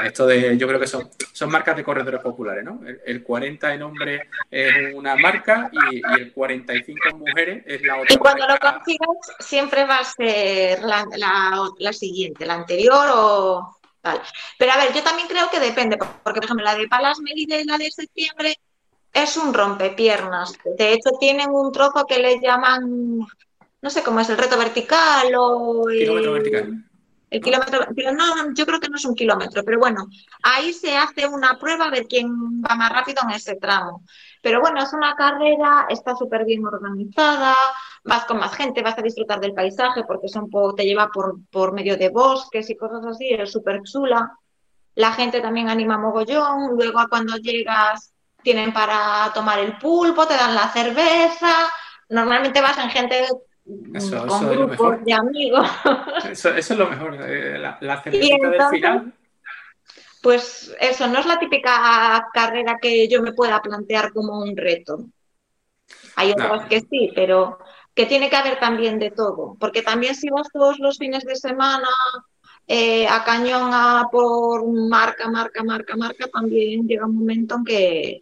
Esto de, yo creo que son, son marcas de corredores populares, ¿no? El, 40 en hombres es una marca y, el 45 en mujeres es la otra. Y cuando lo consigas, siempre va a ser la, la, siguiente, la anterior o tal. Pero a ver, yo también creo que depende, porque por ejemplo la de Palas Melide y la de septiembre es un rompepiernas. De hecho, tienen un trozo que le llaman, no sé cómo es, el reto vertical o el kilómetro vertical. El kilómetro, pero no, yo creo que no es un kilómetro, pero bueno, ahí se hace una prueba a ver quién va más rápido en ese tramo. Pero bueno, es una carrera, está súper bien organizada, vas con más gente, vas a disfrutar del paisaje porque son te lleva por, por medio de bosques y cosas así, es súper chula. La gente también anima mogollón, luego cuando llegas tienen para tomar el pulpo, te dan la cerveza. Normalmente vas en gente con grupos de amigos. Eso, es lo mejor, eh, la, la cerveza del final. Pues eso, no es la típica carrera que yo me pueda plantear como un reto. Hay otras que sí, pero que tiene que haber también de todo, porque también si vas todos los fines de semana eh, a cañón a por marca, marca, marca, marca, también llega un momento en que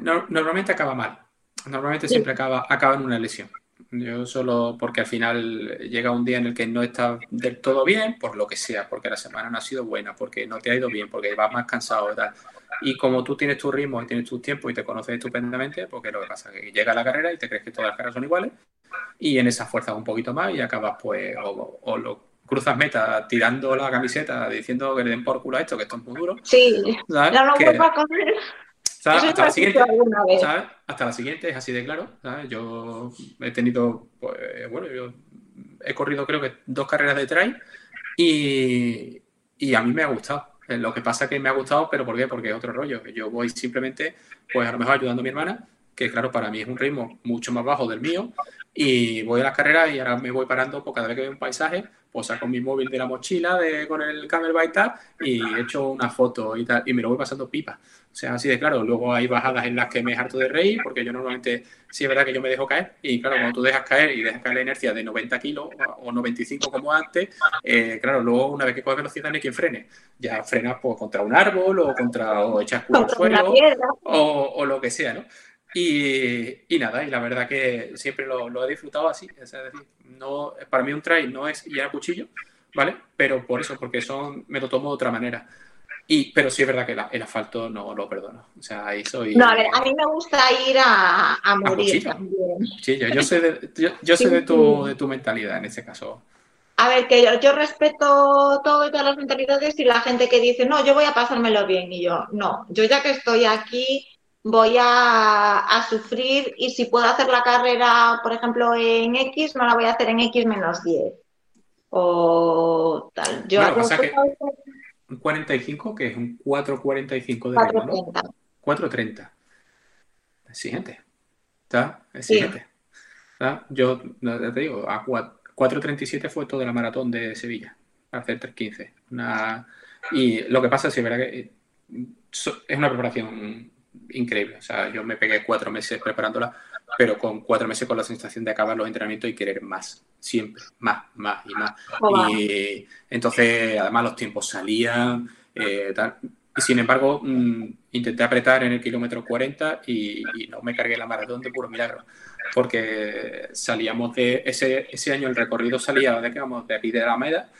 normalmente acaba mal. Normalmente siempre acaba, acaba en una lesión. Yo solo porque al final llega un día en el que no estás del todo bien, por lo que sea, porque la semana no ha sido buena, porque no te ha ido bien, porque vas más cansado y tal. Y como tú tienes tu ritmo y tienes tu tiempo y te conoces estupendamente, porque lo que pasa es que llega la carrera y te crees que todas las carreras son iguales, y en esa fuerza un poquito más y acabas pues o, lo cruzas meta tirando la camiseta diciendo que le den por culo a esto, que esto es muy duro. Sí, ¿sabes? no vuelvo a Hasta la, siguiente, Hasta la siguiente es así de claro. Yo he tenido, pues, bueno, yo he corrido creo que dos carreras de trail y, y a mí me ha gustado. Eh, lo que pasa es que me ha gustado, pero ¿por qué? Porque es otro rollo. Yo voy simplemente, pues a lo mejor ayudando a mi hermana, que claro, para mí es un ritmo mucho más bajo del mío, y voy a las carreras y ahora me voy parando, pues cada vez que veo un paisaje, pues saco mi móvil de la mochila de, con el Camelback y tal, y echo una foto y tal, y me lo voy pasando pipa. O sea, así de claro. Luego hay bajadas en las que me harto de reír, porque yo normalmente, sí es verdad que yo me dejo caer, y claro, cuando tú dejas caer y dejas caer la inercia de 90 kilos o 95 como antes, eh, claro, luego una vez que coges velocidad no hay quien frene. Ya frenas pues, contra un árbol o contra o echas culo al suelo o, o, lo que sea, ¿no? Y, y, nada, y la verdad que siempre lo, lo he disfrutado así. Es decir, no, para mí un trail no es ir a cuchillo, ¿vale? Pero por eso, porque son, me lo tomo de otra manera. Y, pero sí es verdad que el asfalto no lo perdono. O sea, ahí soy. No, a ver, a mí me gusta ir a, a morir también. Sí, yo, sé, de, yo, yo sé de, tu, de tu mentalidad en ese caso. A ver, que yo, yo, respeto todo y todas las mentalidades y la gente que dice, no, yo voy a pasármelo bien. Y yo, no, yo ya que estoy aquí, voy a, a sufrir y si puedo hacer la carrera, por ejemplo, en X, no la voy a hacer en X menos 10. O tal. Yo bueno, hago un 45, que es un 4.45 de 4.30. ¿no? 4.30. Exigente. ¿Está? Exigente. ¿Está? Yo te digo, a 4.37 fue toda la maratón de Sevilla, para hacer 3.15. Una... Y lo que pasa es que eh, es una preparación increíble. O sea, yo me pegué cuatro meses preparándola, pero con cuatro meses con la sensación de acabar los entrenamientos y querer más, siempre, más, más y más. y entonces, además, los tiempos salían, eh, tal. Y sin embargo, mm, intenté apretar en el kilómetro 40 y, no me cargué la maratón de puro milagro. Porque salíamos de ese, ese año, el recorrido salía de, vamos, de aquí de la Alameda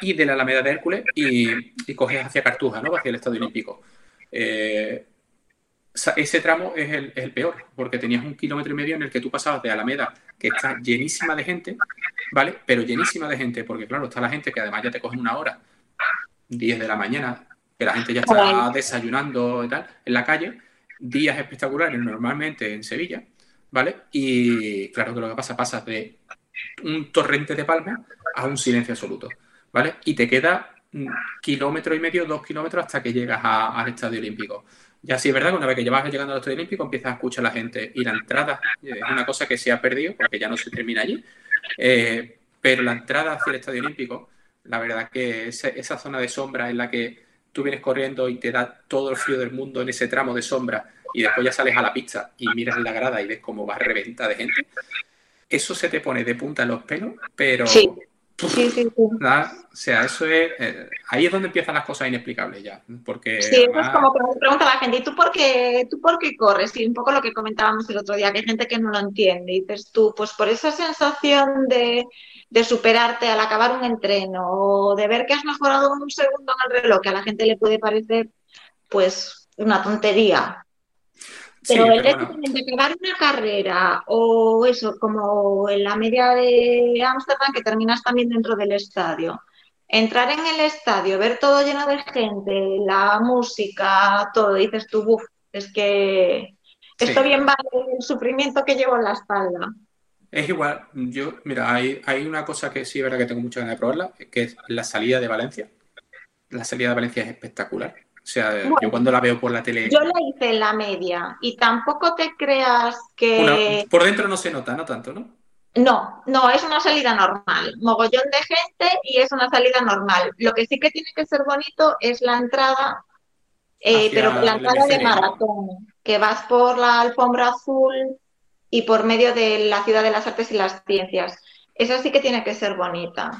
y de la Alameda de Hércules y, y coges hacia Cartuja, ¿no? hacia el Estadio Olímpico. Eh, ese tramo es el, peor, porque tenías un kilómetro y medio en el que tú pasabas de Alameda, que está llenísima de gente, ¿vale? Pero llenísima de gente, porque claro, está la gente que además ya te coge una hora, 10 de la mañana, que la gente ya está desayunando y tal, en la calle, días espectaculares normalmente en Sevilla, ¿vale? Y claro que lo que pasa, pasas de un torrente de palma a un silencio absoluto, ¿vale? Y te queda un kilómetro y medio, dos kilómetros hasta que llegas al Estadio Olímpico. Ya sí es verdad que una vez que llevas llegando al Estadio Olímpico empiezas a escuchar a la gente y la entrada es una cosa que se ha perdido porque ya no se termina allí. Eh, pero la entrada hacia el Estadio Olímpico, la verdad que esa, zona de sombra en la que tú vienes corriendo y te da todo el frío del mundo en ese tramo de sombra y después ya sales a la pista y miras la grada y ves cómo va reventa de gente, eso se te pone de punta en los pelos, pero sí, sí. O sea, eso es. Eh, ahí es donde empiezan las cosas inexplicables ya. Porque sí, eso es como que me pregunta la gente, ¿y tú por qué, tú por qué corres? Y un poco lo que comentábamos el otro día, que hay gente que no lo entiende. Y dices tú, pues por esa sensación de, de superarte al acabar un entreno o de ver que has mejorado un segundo en el reloj, que a la gente le puede parecer, pues, una tontería. Pero el hecho de acabar una carrera o eso, como en la media de Ámsterdam, que terminas también dentro del estadio, entrar en el estadio, ver todo lleno de gente, la música, todo, dices tú, uff, es que esto bien vale el sufrimiento que llevo en la espalda. Es igual, yo, mira, hay, hay una cosa que sí es verdad que tengo mucha ganas de probarla, que es la salida de Valencia. La salida de Valencia es espectacular. O sea, yo cuando la veo por la tele. Yo la hice en la media y tampoco te creas que. por dentro no se nota, no tanto, ¿no? No, no, es una salida normal. Mogollón de gente y es una salida normal. Lo que sí que tiene que ser bonito es la entrada, eh, pero la entrada de maratón, que vas por la alfombra azul y por medio de la ciudad de las artes y las ciencias. Esa sí que tiene que ser bonita.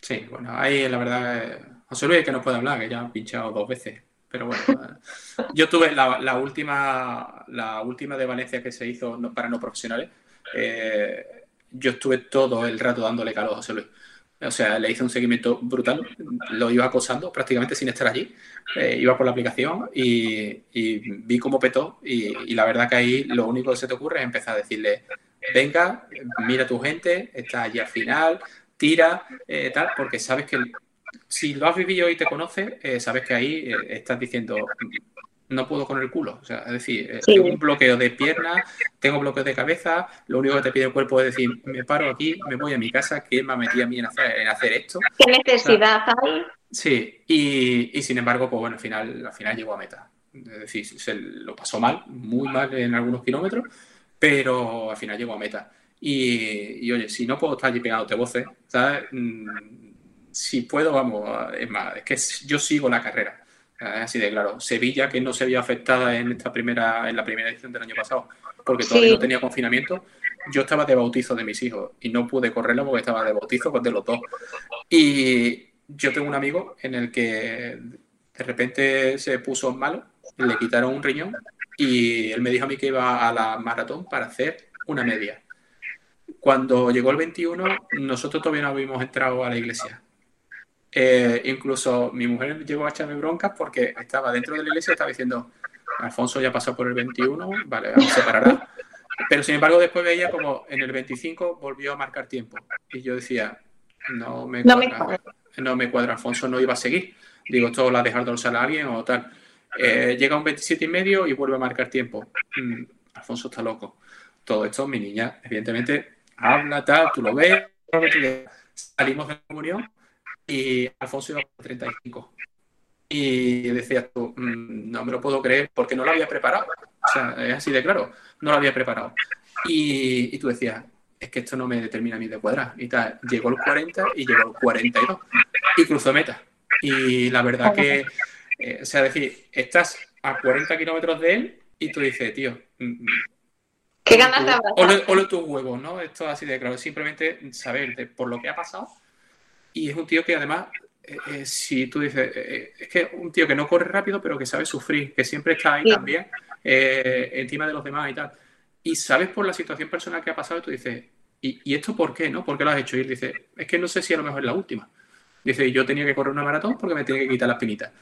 Sí, bueno, ahí la verdad, eh, José Luis que no puede hablar, que ya ha pinchado dos veces. Pero bueno, yo tuve la, última, la última de Valencia que se hizo para no profesionales. Eh, yo estuve todo el rato dándole calor a José Luis. O sea, le hice un seguimiento brutal, lo iba acosando prácticamente sin estar allí. Eh, iba por la aplicación y, vi cómo petó y, la verdad que ahí lo único que se te ocurre es empezar a decirle, venga, mira tu gente, está allí al final, tira, eh, tal, porque sabes que si lo has vivido y te conoces, eh, sabes que ahí estás diciendo, no puedo con el culo. O sea, es decir, eh, tengo un bloqueo de pierna, tengo bloqueo de cabeza, lo único que te pide el cuerpo es decir, me paro aquí, me voy a mi casa, que me ha metido a mí en hacer, esto. ¿Qué necesidad hay? Sí, y, sin embargo, pues bueno, al final, al final llegó a meta. Es decir, se lo pasó mal, muy mal en algunos kilómetros, pero al final llegó a meta. Y, oye, si no puedo estar allí pegándote voces, ¿sabes? Mm, si puedo, vamos, es más, es que yo sigo la carrera así de claro. Sevilla, que no se vio afectada en esta primera, en la primera edición del año pasado, porque todavía no tenía confinamiento. Yo estaba de bautizo de mis hijos y no pude correrlo porque estaba de bautizo de los dos. Y yo tengo un amigo en el que de repente se puso malo, le quitaron un riñón y él me dijo a mí que iba a la maratón para hacer una media. Cuando llegó el 21, nosotros todavía no habíamos entrado a la iglesia. Eh, incluso mi mujer llegó a echarme broncas porque estaba dentro de la iglesia y estaba diciendo, Alfonso ya pasó por el 21, vale, se separará. Pero sin embargo después veía como en el 25 volvió a marcar tiempo. Y yo decía, no me cuadra, no me cuadra, Alfonso no iba a seguir. Digo, esto la dejar dorsal a alguien o tal. Eh, llega un 27 y medio y vuelve a marcar tiempo. Mm, Alfonso está loco. Todo esto, mi niña, evidentemente, habla, tal, tú lo ves, salimos de la comunión y Alfonso iba por 35. Y decías tú, mm, no me lo puedo creer porque no lo había preparado. O sea, es así de claro, no lo había preparado. Y, y tú decías, es que esto no me determina a mí de cuadrar. Y tal, llegó el 40 y llegó el 42. Y cruzó meta. Y la verdad que, eh, o sea, decir, estás a 40 kilómetros de él y tú dices, tío, mm, ¿Qué ganas de? Olo tus huevos, ¿no? Esto así de claro. Simplemente saber por lo que ha pasado y es un tío que además, eh, eh, si tú dices, eh, es que un tío que no corre rápido, pero que sabe sufrir, que siempre está ahí también, encima de los demás y tal. Y sabes por la situación personal que ha pasado, y tú dices, ¿y, esto por qué? ¿no? ¿Por qué lo has hecho? Y él dice, es que no sé si a lo mejor es la última. Dice, yo tenía que correr una maratón porque me tiene que quitar las pinitas.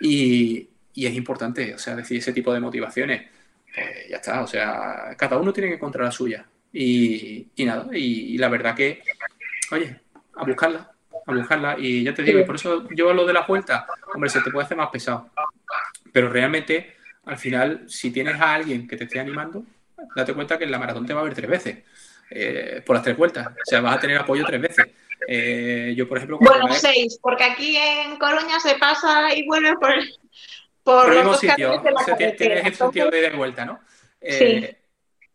Y, y es importante, o sea, decir ese tipo de motivaciones, pues ya está, o sea, cada uno tiene que encontrar la suya. Y, y nada, y, y la verdad que, oye, a buscarla, a buscarla. Y ya te digo, y por eso yo lo de la vuelta, hombre, se te puede hacer más pesado. Pero realmente, al final, si tienes a alguien que te esté animando, date cuenta que en la maratón te va a ver tres veces. Eh, por las tres vueltas. O sea, vas a tener apoyo tres veces. Eh, yo, por ejemplo. Bueno, seis, porque aquí en Coruña se pasa y vuelve por, por, el mismo sitio. O sea, tienes el sentido de, vuelta, ¿no? sí.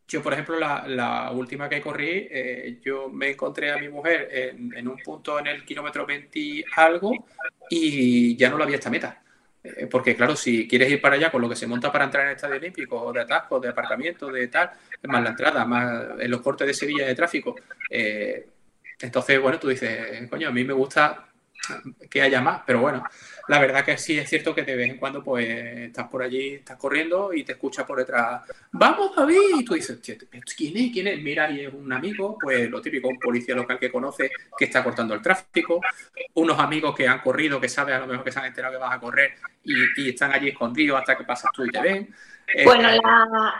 Yo, por ejemplo, la, última que corrí, eh, yo me encontré a mi mujer en, un punto en el kilómetro 20 algo y ya no la había esta meta. Eh, porque, claro, si quieres ir para allá con lo que se monta para entrar en el Estadio Olímpico, de atascos, de aparcamiento, de tal, más la entrada, más en los cortes de Sevilla de tráfico. Eh, entonces, bueno, tú dices, coño, a mí me gusta que haya más, pero bueno, la verdad que sí es cierto que de vez en cuando pues estás por allí, estás corriendo y te escucha por detrás, vamos David, y tú dices, ¿quién es? ¿quién es? Mira, y es un amigo, pues lo típico, un policía local que conoce, que está cortando el tráfico, unos amigos que han corrido, que saben a lo mejor que se han enterado que vas a correr y, están allí escondidos hasta que pasas tú y te ven. Eh, bueno,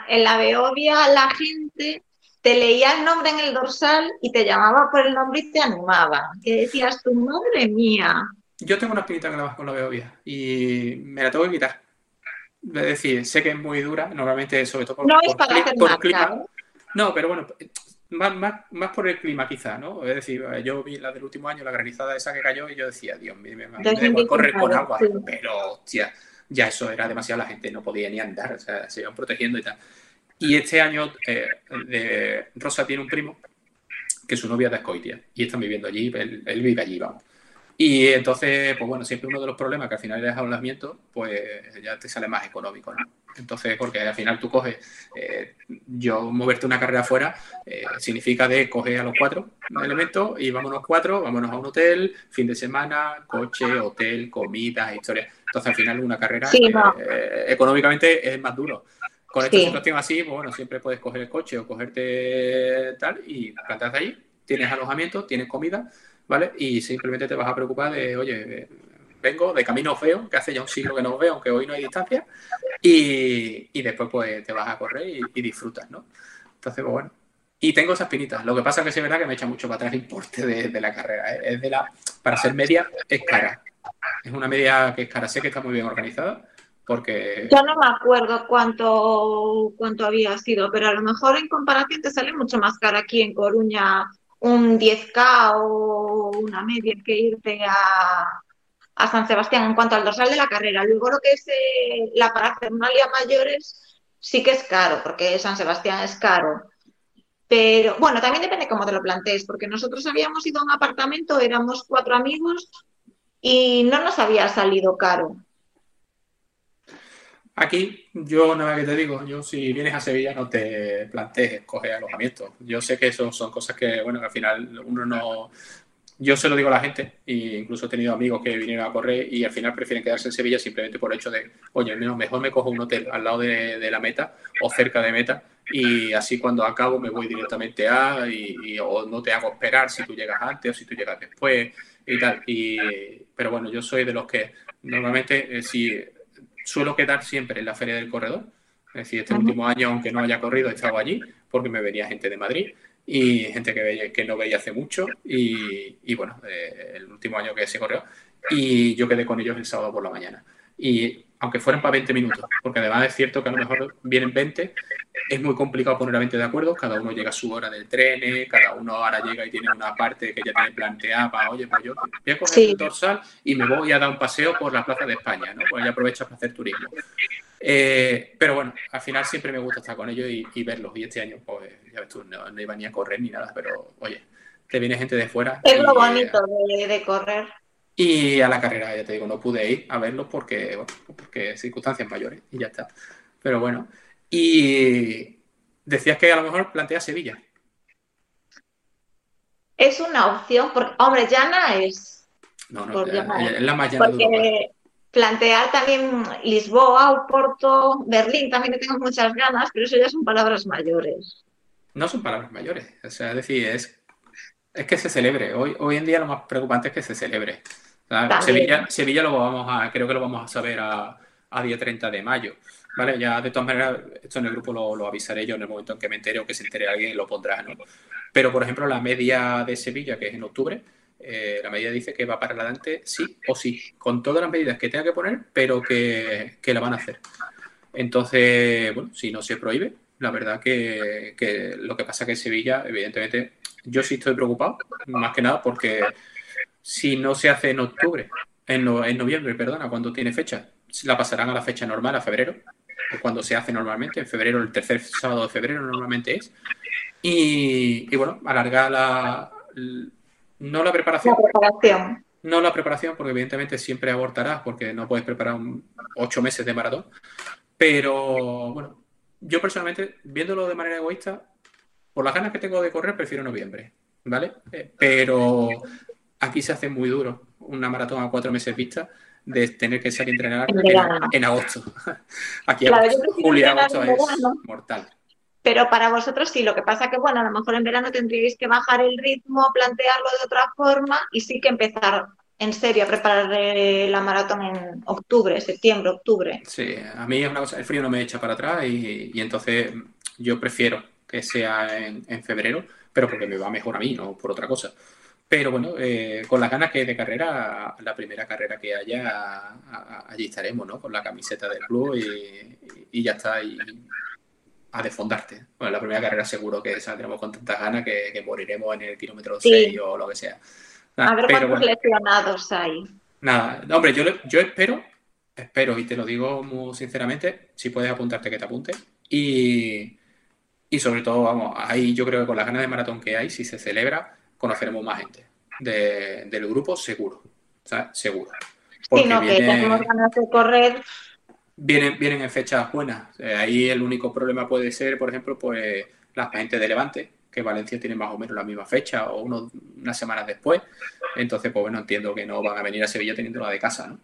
en la Beovia la gente te leía el nombre en el dorsal y te llamaba por el nombre y te animaba. Que decías, tu madre mía. Yo tengo una espinita más con la Beovia y me la tengo que quitar. Es decir, sé que es muy dura, normalmente, sobre todo por, no para por clima. No, pero bueno, más, más, más, por el clima quizá, ¿no? Es decir, yo vi la del último año, la granizada esa que cayó y yo decía, Dios mío, me, me, correr con agua, pero hostia, ya eso era demasiado, la gente no podía ni andar, o sea, se iban protegiendo y tal. Y este año eh, Rosa tiene un primo que su novia es de Escoitia y están viviendo allí, él, vive allí, vamos. Y entonces, pues bueno, siempre uno de los problemas que al final es hablamiento, pues ya te sale más económico, ¿no? Entonces, porque al final tú coges, eh, yo moverte una carrera afuera eh, significa de coger a los cuatro elementos y vámonos cuatro, vámonos a un hotel, fin de semana, coche, hotel, comida, historia. Entonces, al final una carrera económicamente es más duro. Con esta situación así, pues bueno, siempre puedes coger el coche o cogerte tal y plantarte allí. Tienes alojamiento, tienes comida, ¿vale? Y simplemente te vas a preocupar de, oye, vengo de camino feo, que hace ya un siglo que no veo, aunque hoy no hay distancia, y, y después pues te vas a correr y, disfrutas, ¿no? Entonces, pues bueno. Y tengo esas pinitas. Lo que pasa es que sí es verdad que me echa mucho para atrás el importe de, la carrera. ¿eh? Es de la, para ser media es cara. Es una media que es cara. Sé que está muy bien organizada, porque... Yo no me acuerdo cuánto, cuánto había sido, pero a lo mejor en comparación te sale mucho más cara aquí en Coruña un 10K o una media que irte a, a San Sebastián en cuanto al dorsal de la carrera. Luego lo que es eh, la parafernalia mayores sí que es caro, porque San Sebastián es caro. Pero bueno, también depende cómo te lo plantees, porque nosotros habíamos ido a un apartamento, éramos cuatro amigos y no nos había salido caro. Aquí, yo nada que te digo, yo si vienes a Sevilla no te plantees coger alojamiento. Yo sé que eso son cosas que, bueno, que al final uno no. Yo se lo digo a la gente, e incluso he tenido amigos que vinieron a correr y al final prefieren quedarse en Sevilla simplemente por el hecho de, oye, mejor me cojo un hotel al lado de, la meta o cerca de meta y así cuando acabo me voy directamente a y, o no te hago esperar si tú llegas antes o si tú llegas después y tal. Y, pero bueno, yo soy de los que normalmente eh, si suelo quedar siempre en la Feria del Corredor. Es decir, este último año, aunque no haya corrido, he estado allí porque me venía gente de Madrid y gente que, veía, que no veía hace mucho. Y, bueno, eh, el último año que se corrió. Y yo quedé con ellos el sábado por la mañana. Y aunque fueran para 20 minutos, porque además es cierto que a lo mejor vienen 20, es muy complicado poner a 20 de acuerdo, cada uno llega a su hora del tren, cada uno ahora llega y tiene una parte que ya tiene planteada para, oye, pues yo voy a coger el dorsal y me voy a dar un paseo por la Plaza de España, ¿no? Pues ya aprovechas para hacer turismo. Eh, pero bueno, al final siempre me gusta estar con ellos y, verlos, y este año, pues, ya ves tú, no, iba ni a correr ni nada, pero oye, te viene gente de fuera. Es lo bonito de correr. Y a la carrera, ya te digo, no pude ir a verlos porque, bueno, porque circunstancias mayores y ya está. Pero bueno. Y decías que a lo mejor plantea Sevilla. Es una opción, porque, hombre, Llana es. No, no, es la más llana porque plantear también Lisboa, Oporto, Berlín, también tengo muchas ganas, pero eso ya son palabras mayores. No son palabras mayores, o sea, es decir, es, es que se celebre. Hoy, hoy en día lo más preocupante es que se celebre. Sevilla, Sevilla lo vamos a, creo que lo vamos a saber a, a día 30 de mayo. ¿Vale? Ya de todas maneras, esto en el grupo lo, avisaré yo en el momento en que me entere o que se entere alguien y lo pondrá, ¿no? Pero, por ejemplo, la media de Sevilla, que es en octubre, eh, la media dice que va para adelante sí o sí, con todas las medidas que tenga que poner, pero que, que la van a hacer. Entonces, bueno, si no se prohíbe, la verdad que, que lo que pasa que Sevilla, evidentemente, yo sí estoy preocupado, más que nada porque si no se hace en octubre, en, en noviembre, perdona, cuando tiene fecha, la pasarán a la fecha normal, a febrero, cuando se hace normalmente, en febrero, el tercer sábado de febrero normalmente es. Y, bueno, alargar la, no la preparación. No la preparación, porque evidentemente siempre abortarás, porque no puedes preparar ocho meses de maratón. Pero bueno, yo personalmente, viéndolo de manera egoísta, por las ganas que tengo de correr, prefiero noviembre, ¿vale? Eh, pero aquí se hace muy duro una maratón a cuatro meses vista de tener que salir a entrenar en, agosto. Aquí julio agosto es mortal. Pero para vosotros sí, lo que pasa que, bueno, a lo mejor en verano tendríais que bajar el ritmo, plantearlo de otra forma y sí que empezar en serio a preparar eh, la maratón en octubre, septiembre, octubre. Sí, a mí es una cosa, el frío no me echa para atrás y, entonces yo prefiero que sea en, en, febrero, pero porque me va mejor a mí, no por otra cosa. Pero bueno, eh, con las ganas que de carrera, la primera carrera que haya, allí estaremos, ¿no? Con la camiseta del club y, ya está, y a desfondarte. Bueno, la primera carrera seguro que saldremos con tantas ganas que, moriremos en el kilómetro 6 o lo que sea. a ver cuántos lesionados hay. Nada, hombre, yo, yo espero, espero, y te lo digo muy sinceramente, si puedes apuntarte que te apunte. Y, y sobre todo, vamos, ahí yo creo que con las ganas de maratón que hay, si se celebra, conoceremos más gente del grupo, seguro. Seguro. Porque sí, no, que tenemos ganas de correr. Vienen, vienen en fechas buenas. Eh, ahí el único problema puede ser, por ejemplo, pues la gente de Levante, que Valencia tiene más o menos la misma fecha o unas semanas después. Entonces, pues bueno, entiendo que no van a venir a Sevilla teniendo la de casa, ¿no?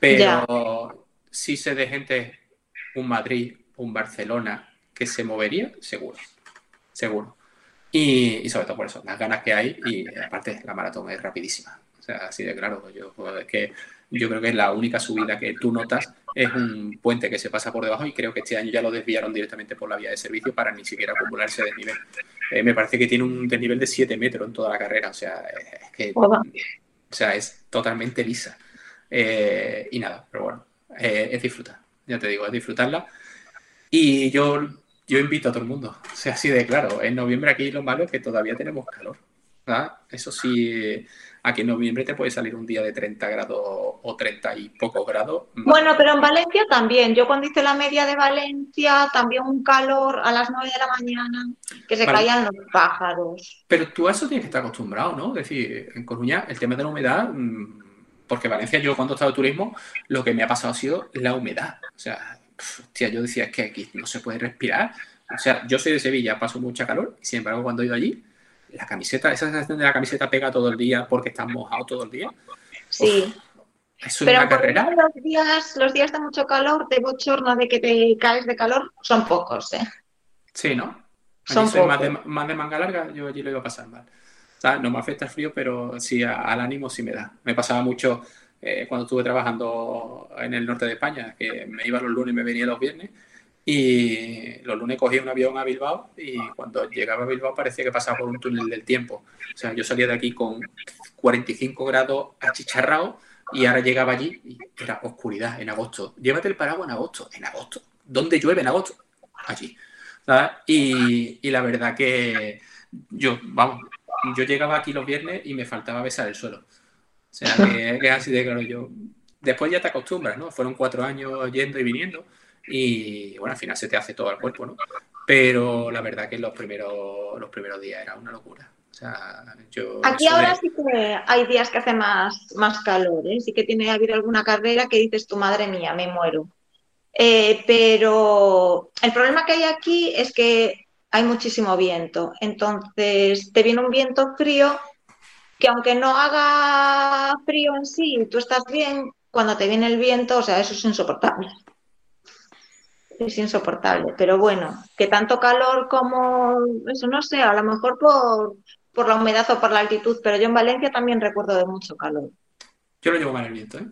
Pero si se de gente, un Madrid, un Barcelona que se movería, seguro, seguro. Y, sobre todo por eso, las ganas que hay y aparte la maratón es rapidísima. O sea, así de claro, yo, es que yo creo que es la única subida que tú notas es un puente que se pasa por debajo y creo que este año ya lo desviaron directamente por la vía de servicio para ni siquiera acumularse desnivel. Eh, me parece que tiene un desnivel de 7 metros en toda la carrera, o sea, es que o sea, es totalmente lisa. Eh, y nada, pero bueno, eh, es disfrutar, ya te digo, es disfrutarla. Y yo, yo invito a todo el mundo, o sea, así de claro, en noviembre aquí lo malo es que todavía tenemos calor. Eso sí, aquí en noviembre te puede salir un día de 30 grados o 30 y pocos grados. Bueno, pero en Valencia también. Yo cuando hice la media de Valencia, también un calor a las 9 de la mañana, que se caían los pájaros. Pero tú a eso tienes que estar acostumbrado, ¿no? Es decir, en Coruña el tema de la humedad, mm, porque Valencia yo cuando he estado de turismo, lo que me ha pasado ha sido la humedad. O sea, tía, yo decía que aquí no se puede respirar. O sea, yo soy de Sevilla, paso mucha calor, y sin embargo cuando he ido allí la camiseta, esa sensación de la camiseta pega todo el día porque estás mojado todo el día. Sí. eso Pero una carrera. Los días, los días de mucho calor, de bochorno, de que te caes de calor, son pocos, ¿eh? Sí, ¿no? son soy más de, más de, manga larga, yo allí lo iba a pasar mal. O sea, no me afecta el frío, pero sí al ánimo sí me da. Me pasaba mucho eh, cuando estuve trabajando en el norte de España, que me iba los lunes y me venía los viernes y los lunes cogía un avión a Bilbao y cuando llegaba a Bilbao parecía que pasaba por un túnel del tiempo. O sea, yo salía de aquí con 45 grados achicharrado y ahora llegaba allí y era oscuridad en agosto. Llévate el paraguas en agosto. ¿En agosto? ¿Dónde llueve en agosto? Allí. Y, y, la verdad que yo, vamos, yo llegaba aquí los viernes y me faltaba besar el suelo. O sea, que, que así de claro yo. Después ya te acostumbras, ¿no? Fueron cuatro años yendo y viniendo y bueno, al final se te hace todo el cuerpo, ¿no? Pero la verdad que los primeros, los primeros días era una locura. O sea, yo Aquí ahora sí que hay días que hace más, más calor, ¿eh? sí que tiene habido alguna carrera que dices, tu madre mía, me muero. Eh, pero el problema que hay aquí es que hay muchísimo viento. Entonces, te viene un viento frío que aunque no haga frío en sí, tú estás bien, cuando te viene el viento, o sea, eso es insoportable es insoportable. Pero bueno, que tanto calor como eso, no sé, a lo mejor por, por la humedad o por la altitud, pero yo en Valencia también recuerdo de mucho calor. Yo lo llevo mal el viento, ¿eh?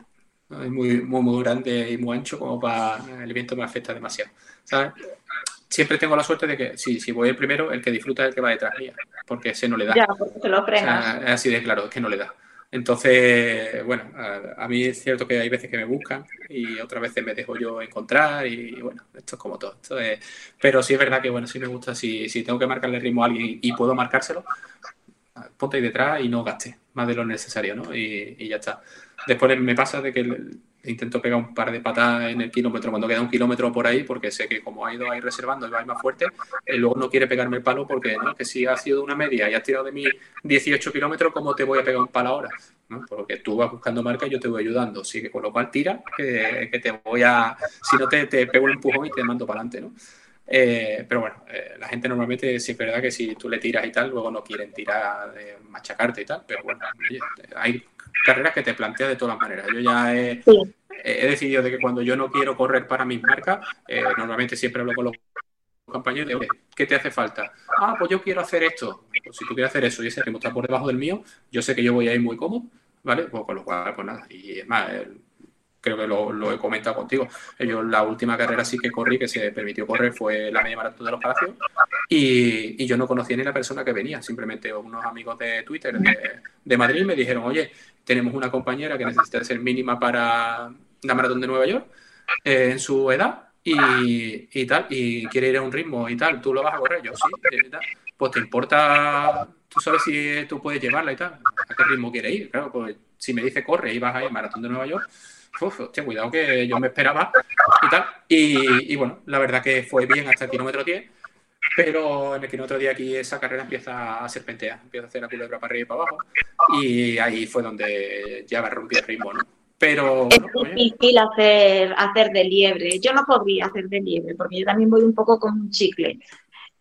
Es muy, muy, muy grande y muy ancho como para... El viento me afecta demasiado. Siempre tengo la suerte de que si, si voy el primero, el que disfruta es el que va detrás mía, porque ese no le da. Ya, porque se lo frenas. es así de claro, es que no le da. Entonces, bueno, a, mí es cierto que hay veces que me buscan y otras veces me dejo yo encontrar y, bueno, esto es como todo. pero sí es verdad que, bueno, sí me gusta, si, si tengo que marcarle ritmo a alguien y puedo marcárselo, ponte ahí detrás y no gaste más de lo necesario, ¿no? Y, y ya está. Después me pasa de que intento pegar un par de patadas en el kilómetro cuando queda un kilómetro por ahí, porque sé que como ha ido ahí reservando y va más fuerte, eh, luego no quiere pegarme el palo porque ¿no? que si ha sido una media y has tirado de mí 18 kilómetros, ¿cómo te voy a pegar un palo ahora? Porque tú vas buscando marca y yo te voy ayudando. Así que con lo cual tira, que, te voy a. Si no, te, te pego un empujón y te mando para adelante, ¿no? Eh, pero bueno, eh, la gente normalmente sí es verdad que si tú le tiras y tal, luego no quieren tirar, de machacarte y tal, pero bueno, hay carreras que te planteas de todas maneras. Yo ya he, decidido de que cuando yo no quiero correr para mis marcas, eh, normalmente siempre hablo con los compañeros de, ¿qué te hace falta? Ah, pues yo quiero hacer esto. Pues si tú quieres hacer eso y ese ritmo está por debajo del mío, yo sé que yo voy a ir muy cómodo, ¿vale? Pues con lo cual, pues nada. Y es más, creo que lo, he comentado contigo. Yo la última carrera sí que corrí, que se permitió correr, fue la media maratón de los Palacios. Y, yo no conocía ni la persona que venía, simplemente unos amigos de Twitter de, Madrid me dijeron, oye, tenemos una compañera que necesita ser mínima para la maratón de Nueva York eh, en su edad y, tal, y quiere ir a un ritmo y tal, tú lo vas a correr, yo sí, y tal. pues te importa, tú sabes si tú puedes llevarla y tal, a qué ritmo quiere ir, claro, pues si me dice corre y vas a ir maratón de Nueva York, uf, hostia, cuidado que yo me esperaba y tal. Y, bueno, la verdad que fue bien hasta el kilómetro 10, pero en el kilómetro 10 aquí esa carrera empieza a serpentear, empieza a hacer la culebra para arriba y para abajo. Y ahí fue donde ya a romper el ritmo, ¿no? Pero, es difícil hacer, hacer de liebre. Yo no podría hacer de liebre porque yo también voy un poco con un chicle.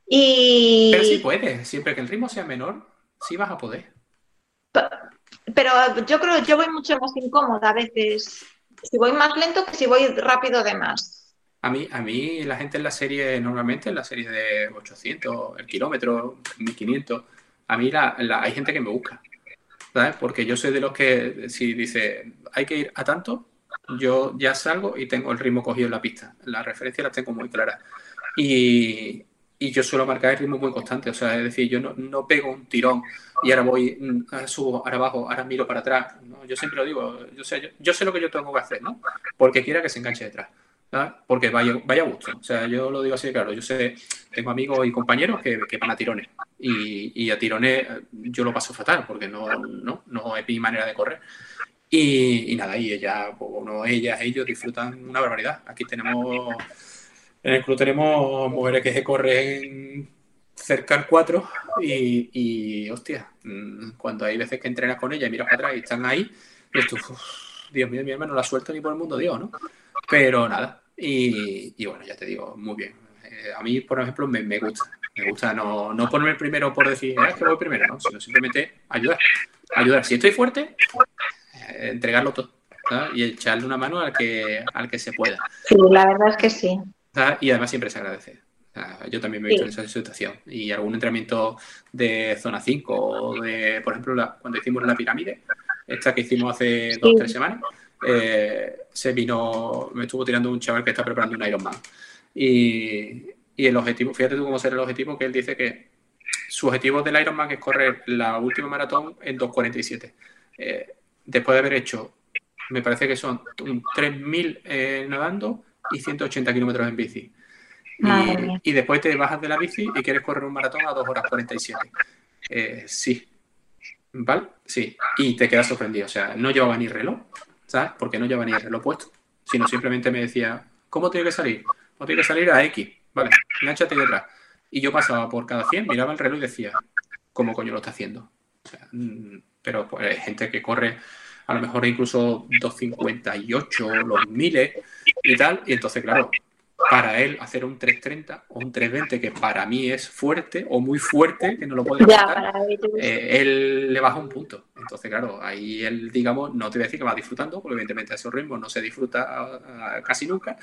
Y... Pero sí puedes, siempre que el ritmo sea menor, sí vas a poder. Pero yo creo yo voy mucho más incómoda a veces si voy más lento que si voy rápido de más. A mí, a mí la gente en la serie, normalmente en la serie de 800, el kilómetro, 1500, a mí la, hay gente que me busca, ¿sabes? Porque yo soy de los que si dice hay que ir a tanto, yo ya salgo y tengo el ritmo cogido en la pista. Las referencias las tengo muy claras. Y, y yo suelo marcar el ritmo muy constante. O sea, es decir, yo no, no pego un tirón y ahora voy, mm, subo, ahora abajo, ahora miro para atrás. Yo siempre lo digo, yo sé, yo, sé lo que yo tengo que hacer, ¿no? Porque quiera que se enganche detrás porque vaya, vaya gusto. O sea, yo lo digo así claro. Yo sé, tengo amigos y compañeros que, van a tirones. Y, a tirones yo lo paso fatal porque no, no, no es mi manera de correr. Y, nada, y ella, pues, bueno, ellas, ellos disfrutan una barbaridad. Aquí tenemos, en el club tenemos mujeres que se corren cerca al 4 y, y, hostia, mm, cuando hay veces que entrenas con ella y miras para atrás y están ahí, Dios mío, mi hermano, no la suelto ni por el mundo, Dios, ¿no? Pero nada, y, bueno, ya te digo, muy bien. Eh, a mí, por ejemplo, me, gusta. Me gusta no, no ponerme primero por decir, ah, es que voy primero, ¿no? sino simplemente ayudar. Ayudar. Si estoy fuerte, eh, entregarlo todo. Y echarle una mano al que, al que se pueda. Sí, la verdad es que sí. Y además siempre se agradece. yo también me he visto en esa situación. Y algún entrenamiento de zona 5 o de, por ejemplo, cuando hicimos la pirámide, esta que hicimos hace dos o tres semanas, eh, se vino, me estuvo tirando un chaval que está preparando un Ironman. Y, y el objetivo, fíjate tú cómo será el objetivo, que él dice que su objetivo del Ironman es correr la última maratón en 2.47. Eh, después de haber hecho, me parece que son 3.000 eh, nadando y 180 kilómetros en bici. Y, y, después te bajas de la bici y quieres correr un maratón a 2 horas 47. Eh, sí. ¿Vale? Sí. Y te quedas sorprendido. O sea, no llevaba ni reloj. ¿sabes? Porque no lleva ni el reloj puesto, sino simplemente me decía, ¿cómo tiene que salir? O tiene que salir a X, vale, enganchate detrás. Y yo pasaba por cada 100, miraba el reloj y decía, ¿cómo coño lo está haciendo? Mm, pero pues hay gente que corre a lo mejor incluso 258, los miles y tal, y entonces, claro, para él hacer un 330 o un 320, que para mí es fuerte o muy fuerte, que no lo puede contar, eh, él le baja un punto. Entonces, claro, ahí él, digamos, no te voy a decir que va disfrutando, porque evidentemente a esos ritmos no se disfruta casi nunca,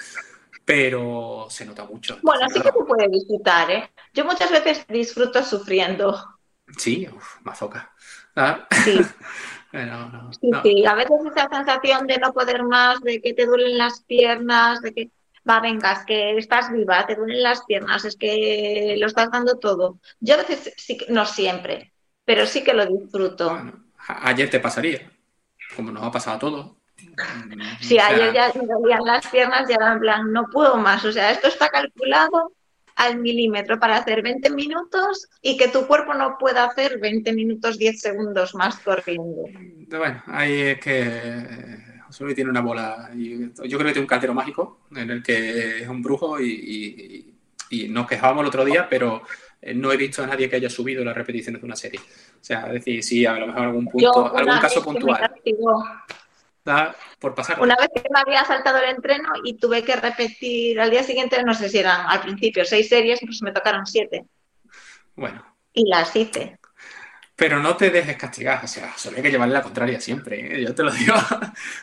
pero se nota mucho. Bueno, sí que se puede disfrutar, ¿eh? Yo muchas veces disfruto sufriendo. Sí, uf, mazoca. ¿Ah? Sí. sí, sí, a veces esa sensación de no poder más, de que te duelen las piernas, de que va, venga, es que estás viva, te duelen las piernas, es que lo estás dando todo. Yo a veces sí, no siempre, pero sí que lo disfruto. ayer te pasaría, como nos ha pasado a todos. Sí, ayer ya me dolían las piernas y ahora en plan, no puedo más. O sea, esto está calculado al milímetro para hacer 20 minutos y que tu cuerpo no pueda hacer 20 minutos 10 segundos más corriendo. Bueno, ahí es que Solo tiene una bola. Y yo creo que tiene un caldero mágico en el que es un brujo y, nos quejábamos el otro día, pero eh, no he visto a nadie que haya subido las repeticiones de una serie. O sea, es decir, sí, a lo mejor algún punto, algún caso puntual. Por pasar. Una vez que me había saltado el entreno y tuve que repetir al día siguiente, no sé si eran al principio seis series, pues me tocaron siete. Bueno. Y las hice. Pero no te dejes castigar, o sea, solo hay que llevarle la contraria siempre, ¿eh? yo te lo digo,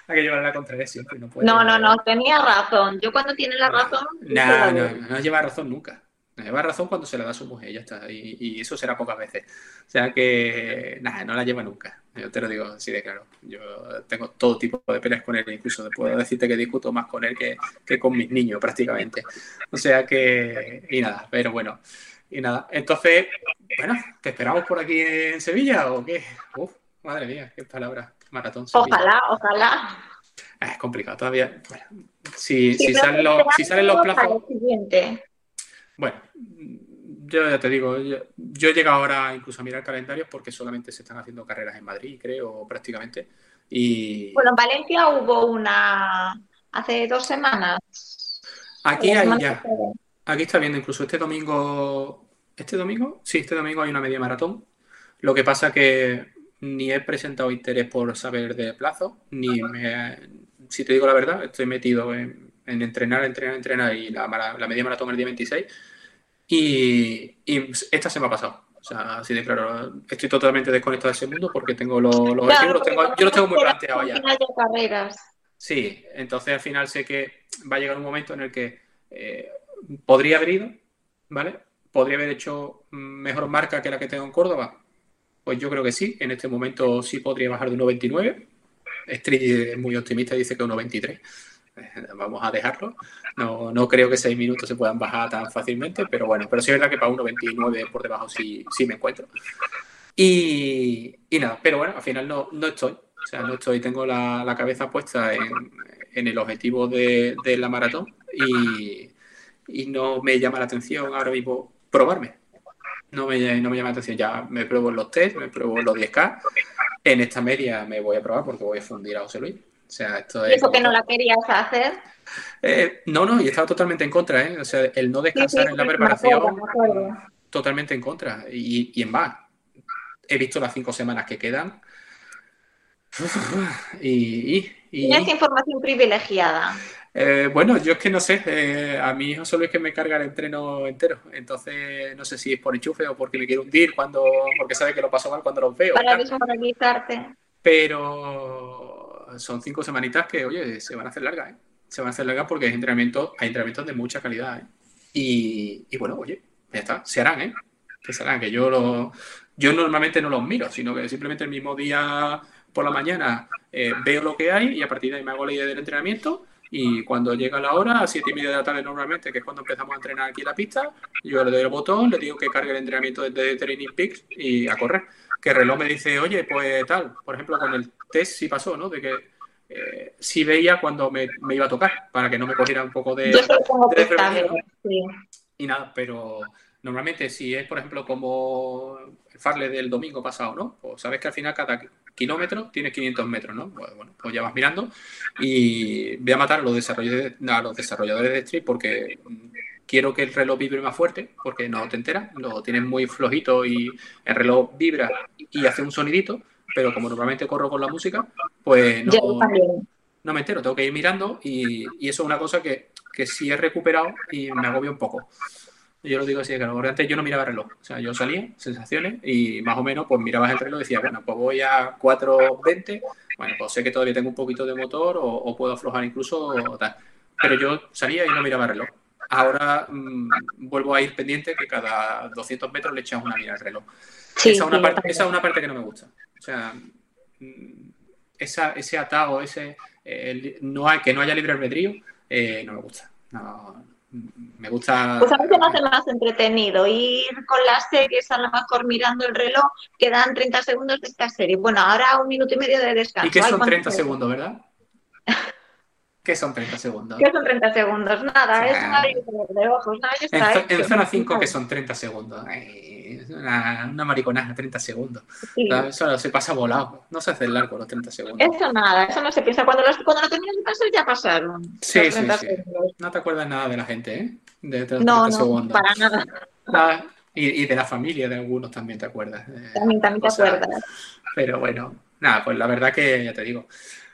hay que llevarle la contraria siempre. No, no, no, no, tenía razón. Yo cuando tiene la razón... No, no, no, lleva razón nunca. No lleva razón cuando se la da a su mujer, ya está. Y, eso será pocas veces. O sea que, nada, no la lleva nunca. Yo te lo digo así de claro. Yo tengo todo tipo de peleas con él, incluso puedo decirte que discuto más con él que, que con mis niños prácticamente. O sea que, y nada, pero bueno. Y nada, entonces, bueno, ¿te esperamos por aquí en Sevilla o qué? Uf, madre mía, qué palabra, maratón. Ojalá, ojalá. Es complicado todavía. Bueno, si, si, salen los, si salen los plazos. Bueno, yo ya te digo, yo, yo, he llegado ahora incluso a mirar calendarios porque solamente se están haciendo carreras en Madrid, creo, prácticamente. Y... Bueno, en Valencia hubo una hace dos semanas. Aquí hay ya. Aquí está viendo incluso este domingo. ¿Este domingo? Sí, este domingo hay una media maratón. Lo que pasa que ni he presentado interés por saber de plazo, ni me, si te digo la verdad, estoy metido en, entrenar, entrenar, entrenar y la, media maratón el día 26. Y, esta se me ha pasado. O sea, así de claro, estoy totalmente desconectado de ese mundo porque tengo los, objetivos, yo los tengo muy planteados ya. Sí, entonces al final sé que va a llegar un momento en el que eh, podría haber ido, ¿vale? Podría haber hecho mejor marca que la que tengo en Córdoba. Pues yo creo que sí. En este momento sí podría bajar de 1.29. Street es muy optimista, dice que 1.23. Vamos a dejarlo. No, no creo que 6 minutos se puedan bajar tan fácilmente, pero bueno, pero sí es verdad que para 1.29 por debajo sí, sí me encuentro. Y, y, nada, pero bueno, al final no, no estoy. O sea, no estoy, tengo la, la cabeza puesta en, en el objetivo de, de la maratón y, y, no me llama la atención ahora mismo probarme. No me, no me llama la atención. Ya me pruebo los test, me pruebo los 10K. En esta media me voy a probar porque voy a fundir a José Luis. O sea, esto es ¿Y eso que no la querías hacer? Eh, no, no, y estaba totalmente en contra, ¿eh? O sea, el no descansar sí, sí, en la preparación, me acuerdo, me acuerdo. totalmente en contra. Y, y en más, he visto las cinco semanas que quedan. Y, y, y Tienes información privilegiada. Eh, bueno, yo es que no sé, eh, a mi hijo solo es que me carga el entreno entero, entonces no sé si es por enchufe o porque me quiere hundir cuando, porque sabe que lo paso mal cuando los veo. Para desmoralizarte. Pero son cinco semanitas que, oye, se van a hacer largas, ¿eh? Se van a hacer largas porque hay entrenamientos, hay entrenamientos de mucha calidad, ¿eh? Y, y, bueno, oye, ya está, se harán, ¿eh? Se harán, que yo lo, yo normalmente no los miro, sino que simplemente el mismo día por la mañana eh, veo lo que hay y a partir de ahí me hago la idea del entrenamiento y cuando llega la hora, a siete y media de la tarde normalmente, que es cuando empezamos a entrenar aquí en la pista, yo le doy el botón, le digo que cargue el entrenamiento desde Training Peaks y a correr. Que el reloj me dice, oye, pues tal, por ejemplo, con el test sí pasó, ¿no? De que eh, sí veía cuando me, me, iba a tocar, para que no me cogiera un poco de... Yo de ¿no? sí. Y nada, pero normalmente si es, por ejemplo, como el Farley del domingo pasado, ¿no? Pues sabes que al final cada kilómetro tienes 500 metros, ¿no? Pues, bueno, pues ya vas mirando y voy a matar a los desarrolladores, a los desarrolladores de Street porque quiero que el reloj vibre más fuerte, porque no te enteras, lo tienes muy flojito y el reloj vibra y hace un sonidito, pero como normalmente corro con la música, pues no, no me entero, tengo que ir mirando y, y, eso es una cosa que, que sí he recuperado y me agobia un poco. Yo lo digo así, porque antes yo no miraba el reloj. O sea, yo salía, sensaciones, y más o menos, pues mirabas el reloj y decía, bueno, pues voy a 4.20, bueno, pues sé que todavía tengo un poquito de motor o, o puedo aflojar incluso o tal. Pero yo salía y no miraba el reloj. Ahora mmm, vuelvo a ir pendiente que cada 200 metros le echas una mira al reloj. Sí, esa, es una parte, esa es una parte que no me gusta. O sea, esa, ese atado, ese, el, no hay, que no haya libre albedrío, eh, no me gusta. No, me gusta. Pues a se me hace más entretenido ir con las series, a lo mejor mirando el reloj, que dan 30 segundos de esta serie. Bueno, ahora un minuto y medio de descanso. ¿Y qué son 30 segundos, verdad? ¿Qué son 30 segundos? ¿Qué son 30 segundos? Nada, es una de ojos. No, en, hecho, en, zona 5, ¿qué son 30 segundos? Ay, una, una mariconada, 30 segundos. Sí. Eso se pasa volado. No se hace largo los 30 segundos. Eso nada, eso no se piensa. Cuando, los, cuando lo terminas de pasar, ya pasaron. Sí, sí, sí. No te acuerdas nada de la gente, ¿eh? De, de los no, 30 no, segundos. para nada. Ah, y, y, de la familia de algunos también te acuerdas. Eh, también, también te acuerdas. Pero bueno, nada, pues la verdad que ya te digo.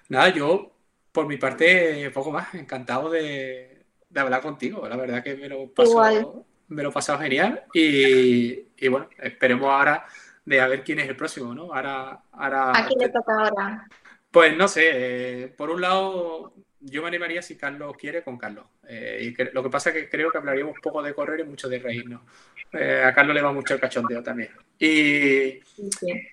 Nada, yo por mi parte, poco más, encantado de, de, hablar contigo. La verdad que me lo paso, me lo he pasado genial. Y, y, bueno, esperemos ahora de a ver quién es el próximo, ¿no? Ahora, ahora ¿A quién le toca ahora? Pues no sé, eh, por un lado, yo me animaría si Carlos quiere con Carlos. Eh, y que, lo que pasa es que creo que hablaríamos poco de correr y mucho de reírnos. Eh, a Carlos le va mucho el cachondeo también. Y, sí.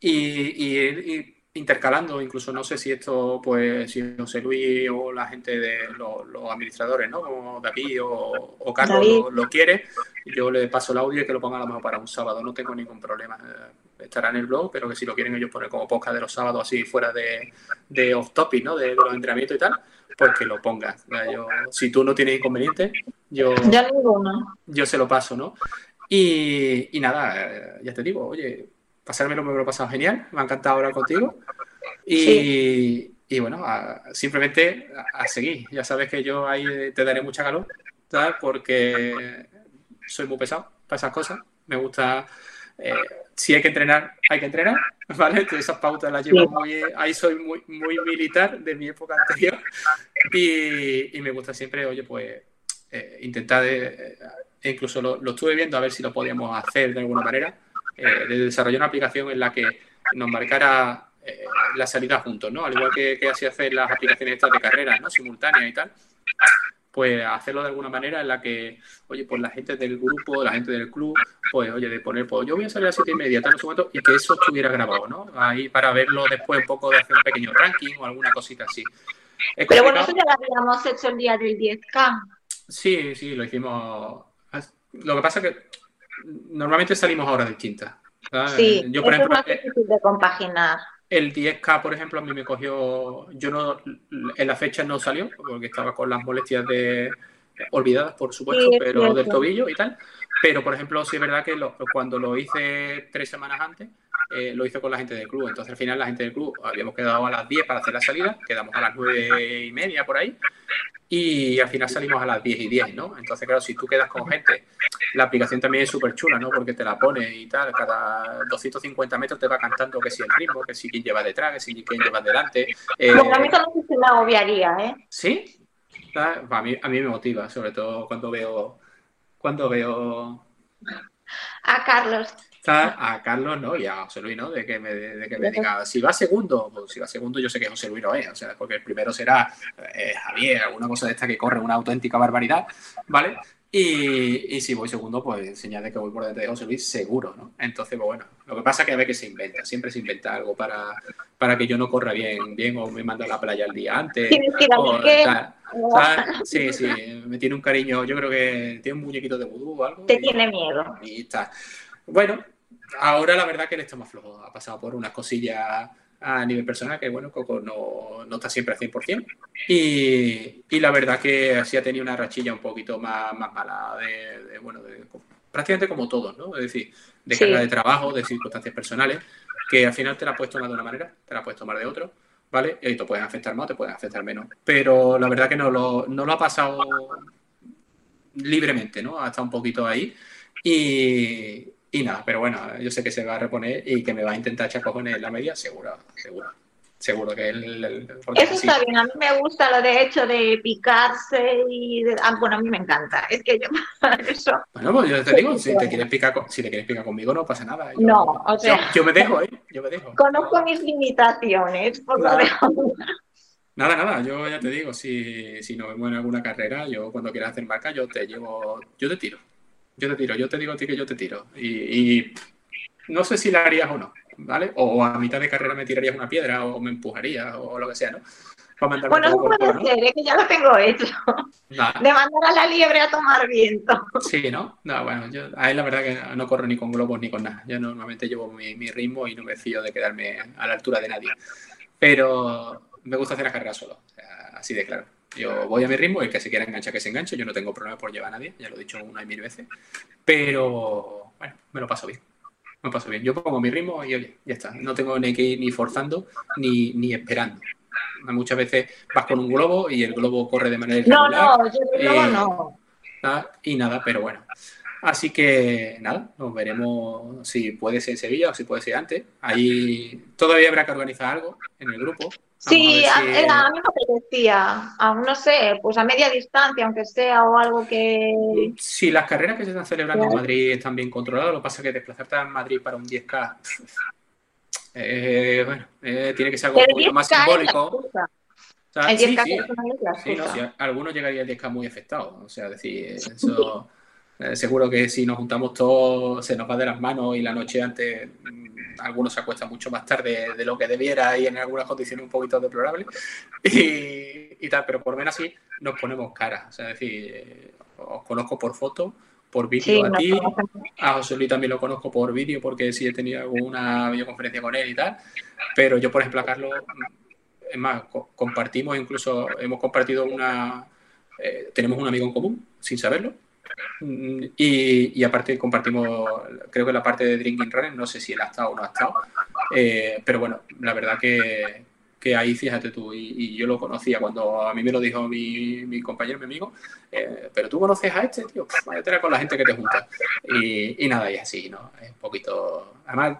y, y intercalando, incluso no sé si esto, pues, si José Luis o la gente de los, los administradores, ¿no? Como David o, o Carlos David. Lo, lo, quiere, yo le paso el audio y que lo pongan a lo mejor para un sábado, no tengo ningún problema. Estará en el blog, pero que si lo quieren ellos poner como podcast de los sábados así fuera de, de off topic, ¿no? De, de, los entrenamientos y tal, pues que lo pongan. Yo, si tú no tienes inconveniente, yo, ya no. yo se lo paso, ¿no? Y, y nada, ya te digo, oye, pasármelo me lo he pasado genial, me ha encantado hablar contigo. Y, sí. y bueno, a, simplemente a, a, seguir. Ya sabes que yo ahí te daré mucha calor, ¿sabes? Porque soy muy pesado para esas cosas. Me gusta, eh, si hay que entrenar, hay que entrenar, ¿vale? Entonces esas pautas las llevo muy, ahí soy muy, muy militar de mi época anterior. Y, y me gusta siempre, oye, pues eh, intentar, de, eh, incluso lo, lo estuve viendo a ver si lo podíamos hacer de alguna manera eh, de desarrollar una aplicación en la que nos marcara eh, la salida juntos, ¿no? Al igual que, que así hacen las aplicaciones estas de carreras, ¿no? Simultáneas y tal. pues hacerlo de alguna manera en la que, oye, pues la gente del grupo, la gente del club, pues oye, de poner, pues yo voy a salir a las siete y media, tal, momento, y que eso estuviera grabado, ¿no? Ahí para verlo después un poco de hacer un pequeño ranking o alguna cosita así. Pero bueno, eso ya lo habíamos hecho el día del 10K. Sí, sí, lo hicimos. Lo que pasa es que normalmente salimos a horas distintas. Sí, yo, por ejemplo, es más eh, difícil de compaginar. El 10K, por ejemplo, a mí me cogió, yo no, en la fecha no salió, porque estaba con las molestias de olvidadas, por supuesto, pero del tobillo y tal. Pero, por ejemplo, sí es verdad que cuando lo hice tres semanas antes, eh, lo hice con la gente del club. Entonces, al final, la gente del club habíamos quedado a las 10 para hacer la salida, quedamos a las 9 y media por ahí, y al final salimos a las 10 y 10, ¿no? Entonces, claro, si tú quedas con gente, la aplicación también es súper chula, ¿no? Porque te la pone y tal, cada 250 metros te va cantando que si el ritmo, que si quién lleva detrás, que si quién lleva delante. Eh, a mí también se me agobiaría, ¿eh? ¿Sí? A mí, a mí me motiva, sobre todo cuando veo... Cuando veo... A Carlos a Carlos, ¿no? Y a José Luis, ¿no? De que me, de que me diga, si va segundo, pues si va segundo, yo sé que José Luis no es, o sea, porque el primero será eh, Javier, alguna cosa de esta que corre una auténtica barbaridad, ¿vale? Y, y, si voy segundo, pues señal de que voy por detrás de José Luis, seguro, ¿no? Entonces, pues bueno, lo que pasa es que a ver que se inventa, siempre se inventa algo para, para que yo no corra bien, bien o me mando a la playa el día antes. O, Sí, sí, me tiene un cariño, yo creo que tiene un muñequito de vudú o algo. Te tiene miedo. Y está. Bueno, ahora la verdad que él está más flojo. Ha pasado por unas cosillas a nivel personal que, bueno, Coco no, no está siempre al 100%. Y, y la verdad que así ha tenido una rachilla un poquito más, más mala, de, bueno, de, prácticamente como todos, ¿no? Es decir, de carga de trabajo, de circunstancias personales, que al final te la puedes tomar de una manera, te la puedes tomar de otro, ¿vale? Y te pueden afectar más, te pueden afectar menos. Pero la verdad que no lo, no lo ha pasado libremente, ¿no? Ha estado un poquito ahí. Y, y nada, pero bueno, yo sé que se va a reponer y que me va a intentar echar cojones en la media, seguro, seguro. Seguro que él. Eso está bien, a mí me gusta lo de hecho de picarse y. Ah, bueno, a mí me encanta. Es que yo. eso. Bueno, pues yo te digo, si te quieres picar, si te quieres picar conmigo, no pasa nada. no, o sea. Yo, me dejo, ¿eh? Yo me dejo. Conozco mis limitaciones, por lo Nada, nada, yo ya te digo, si, si nos vemos en alguna carrera, yo cuando quieras hacer marca, yo te llevo, yo te tiro yo te tiro, yo te digo a ti que yo te tiro. Y, no sé si la harías o no, ¿vale? O a mitad de carrera me tirarías una piedra o me empujarías o, lo que sea, ¿no? bueno, eso puede ser, es que ya lo tengo hecho. De mandar a la liebre a tomar viento. Sí, ¿no? No, bueno, yo ahí la verdad que no corro ni con globos ni con nada. Yo normalmente llevo mi, mi ritmo y no me fío de quedarme a la altura de nadie. Pero me gusta hacer la carrera solo, así de claro. Yo voy a mi ritmo, el que se quiera enganchar, que se enganche. Yo no tengo problema por llevar a nadie, ya lo he dicho una y mil veces. Pero, bueno, me lo paso bien. Me lo paso bien. Yo pongo mi ritmo y oye, ya está. No tengo ni que ir ni forzando ni, ni esperando. Muchas veces vas con un globo y el globo corre de manera irregular. No, no, yo globo no. Y nada, pero bueno. Así que nada, nos veremos si puede ser en Sevilla o si puede ser antes. Ahí todavía habrá que organizar algo en el grupo. Sí, a, mí me apetecía, no sé, pues a media distancia, aunque sea, o algo que... Sí, las carreras que se están celebrando en Madrid están bien controladas, lo que pasa es que desplazarte a Madrid para un 10K, eh, bueno, eh, tiene que ser algo un poquito más simbólico. el 10K sí, sí, algunos llegarían al 10K muy afectados, o sea, decir, eso... Eh, seguro que si nos juntamos todos se nos va de las manos y la noche antes mm, algunos se acuestan mucho más tarde de lo que debiera y en algunas condiciones un poquito deplorables y, tal, pero por lo menos así nos ponemos cara. O sea, es decir, eh, os conozco por foto, por vídeo a ti, a José Luis también lo conozco por vídeo porque sí he tenido alguna videoconferencia con él y tal, pero yo por ejemplo a Carlos, es más, compartimos incluso, hemos compartido una, eh, tenemos un amigo en común sin saberlo Y, aparte compartimos, creo que la parte de Drinking Running, no sé si él ha estado o no ha estado, eh, pero bueno, la verdad que, que ahí fíjate tú, y, yo lo conocía cuando a mí me lo dijo mi, mi compañero, mi amigo, eh, pero tú conoces a este, tío, vaya con la gente que te junta. Y, y nada, y así, ¿no? Es un poquito, además,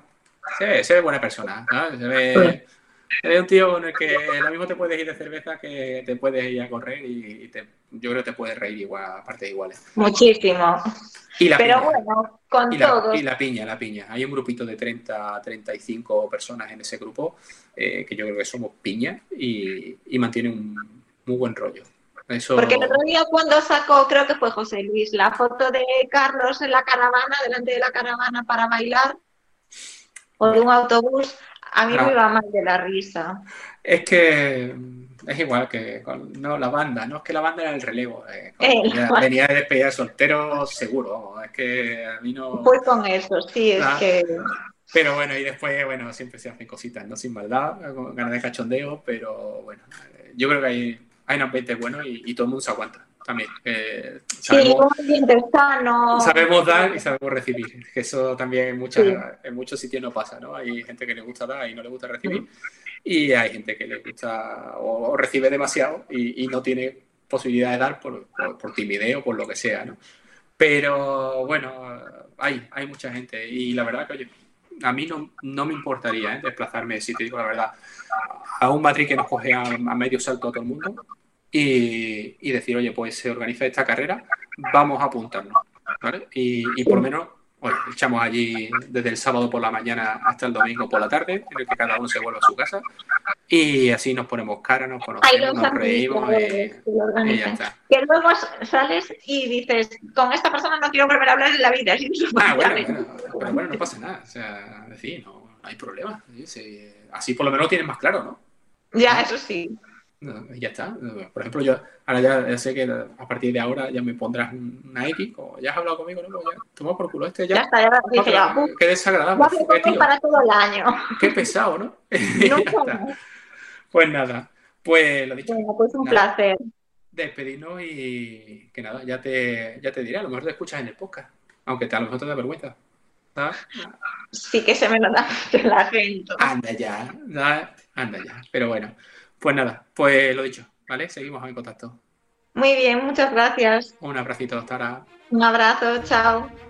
se se ve buena persona, ¿no? Se ve Eres un tío con el que lo mismo te puedes ir de cerveza que te puedes ir a correr y te, yo creo que te puedes reír igual, aparte iguales. Muchísimo. Y la Pero bueno, con y todos. y la piña, la piña. Hay un grupito de 30, 35 personas en ese grupo eh, que yo creo que somos piña y, y mantiene un muy buen rollo. Eso... Porque el otro día cuando sacó, creo que fue José Luis, la foto de Carlos en la caravana, delante de la caravana para bailar, o de un autobús, a mí me iba mal de la risa. Es que es igual que con no, la banda, no es que la banda era el relevo. eh, Eh, venía, la- venía de despedida de soltero seguro, es que a mí no... Fue con eso, sí, es Ah. que... Pero bueno, y después, bueno, siempre se hacen cositas, ¿no? Sin maldad, con ganas de cachondeo, pero bueno, yo creo que hay, hay un ambiente bueno y, y todo el mundo se aguanta también. eh, Sí, sabemos, sano. sabemos dar y sabemos recibir, que eso también en, muchas, Sí. en muchos sitios no pasa, ¿no? Hay gente que le gusta dar y no le gusta recibir, y hay gente que le gusta o, o recibe demasiado y, y no tiene posibilidad de dar por, por, por timidez o por lo que sea, ¿no? Pero bueno, hay, hay mucha gente y la verdad que, oye, a mí no, no me importaría ¿eh? desplazarme, si te digo la verdad, a un Madrid que nos coge a, a medio salto a todo el mundo y, y decir, oye, pues se organiza esta carrera, vamos a apuntarnos, ¿vale? Y, y por lo menos, bueno, echamos allí desde el sábado por la mañana hasta el domingo por la tarde, en el que cada uno se vuelve a su casa y así nos ponemos cara, nos conocemos, nos reímos que lo y ya está. Que luego sales y dices, con esta persona no quiero volver a hablar en la vida. Ah, bueno, bueno, pero bueno, no pasa nada. O sea, decir, no, no hay problema. Sí, sí. Así por lo menos lo tienes más claro, ¿no? Ya, eso sí. Y ya está. Por ejemplo, yo ahora ya, ya sé que a partir de ahora ya me pondrás una X, como ya has hablado conmigo, ¿no? Pues ya, toma por culo este Ya ya. está, ya dije ya. Ah, qué desagradable, qué, tío, para todo el año. qué pesado, ¿no? Pues nada, pues lo dicho, Bueno, pues un Nada. placer. despedirnos y que nada, ya te, ya te diré, a lo mejor te escuchas en el podcast, aunque te, a lo mejor te da vergüenza. ¿sabes? Sí que se me nota el acento. Anda ya, anda ya. Pero bueno, pues nada, pues lo dicho, ¿vale? Seguimos en contacto. Muy bien, muchas gracias. Un abracito hasta ahora. Un abrazo, chao.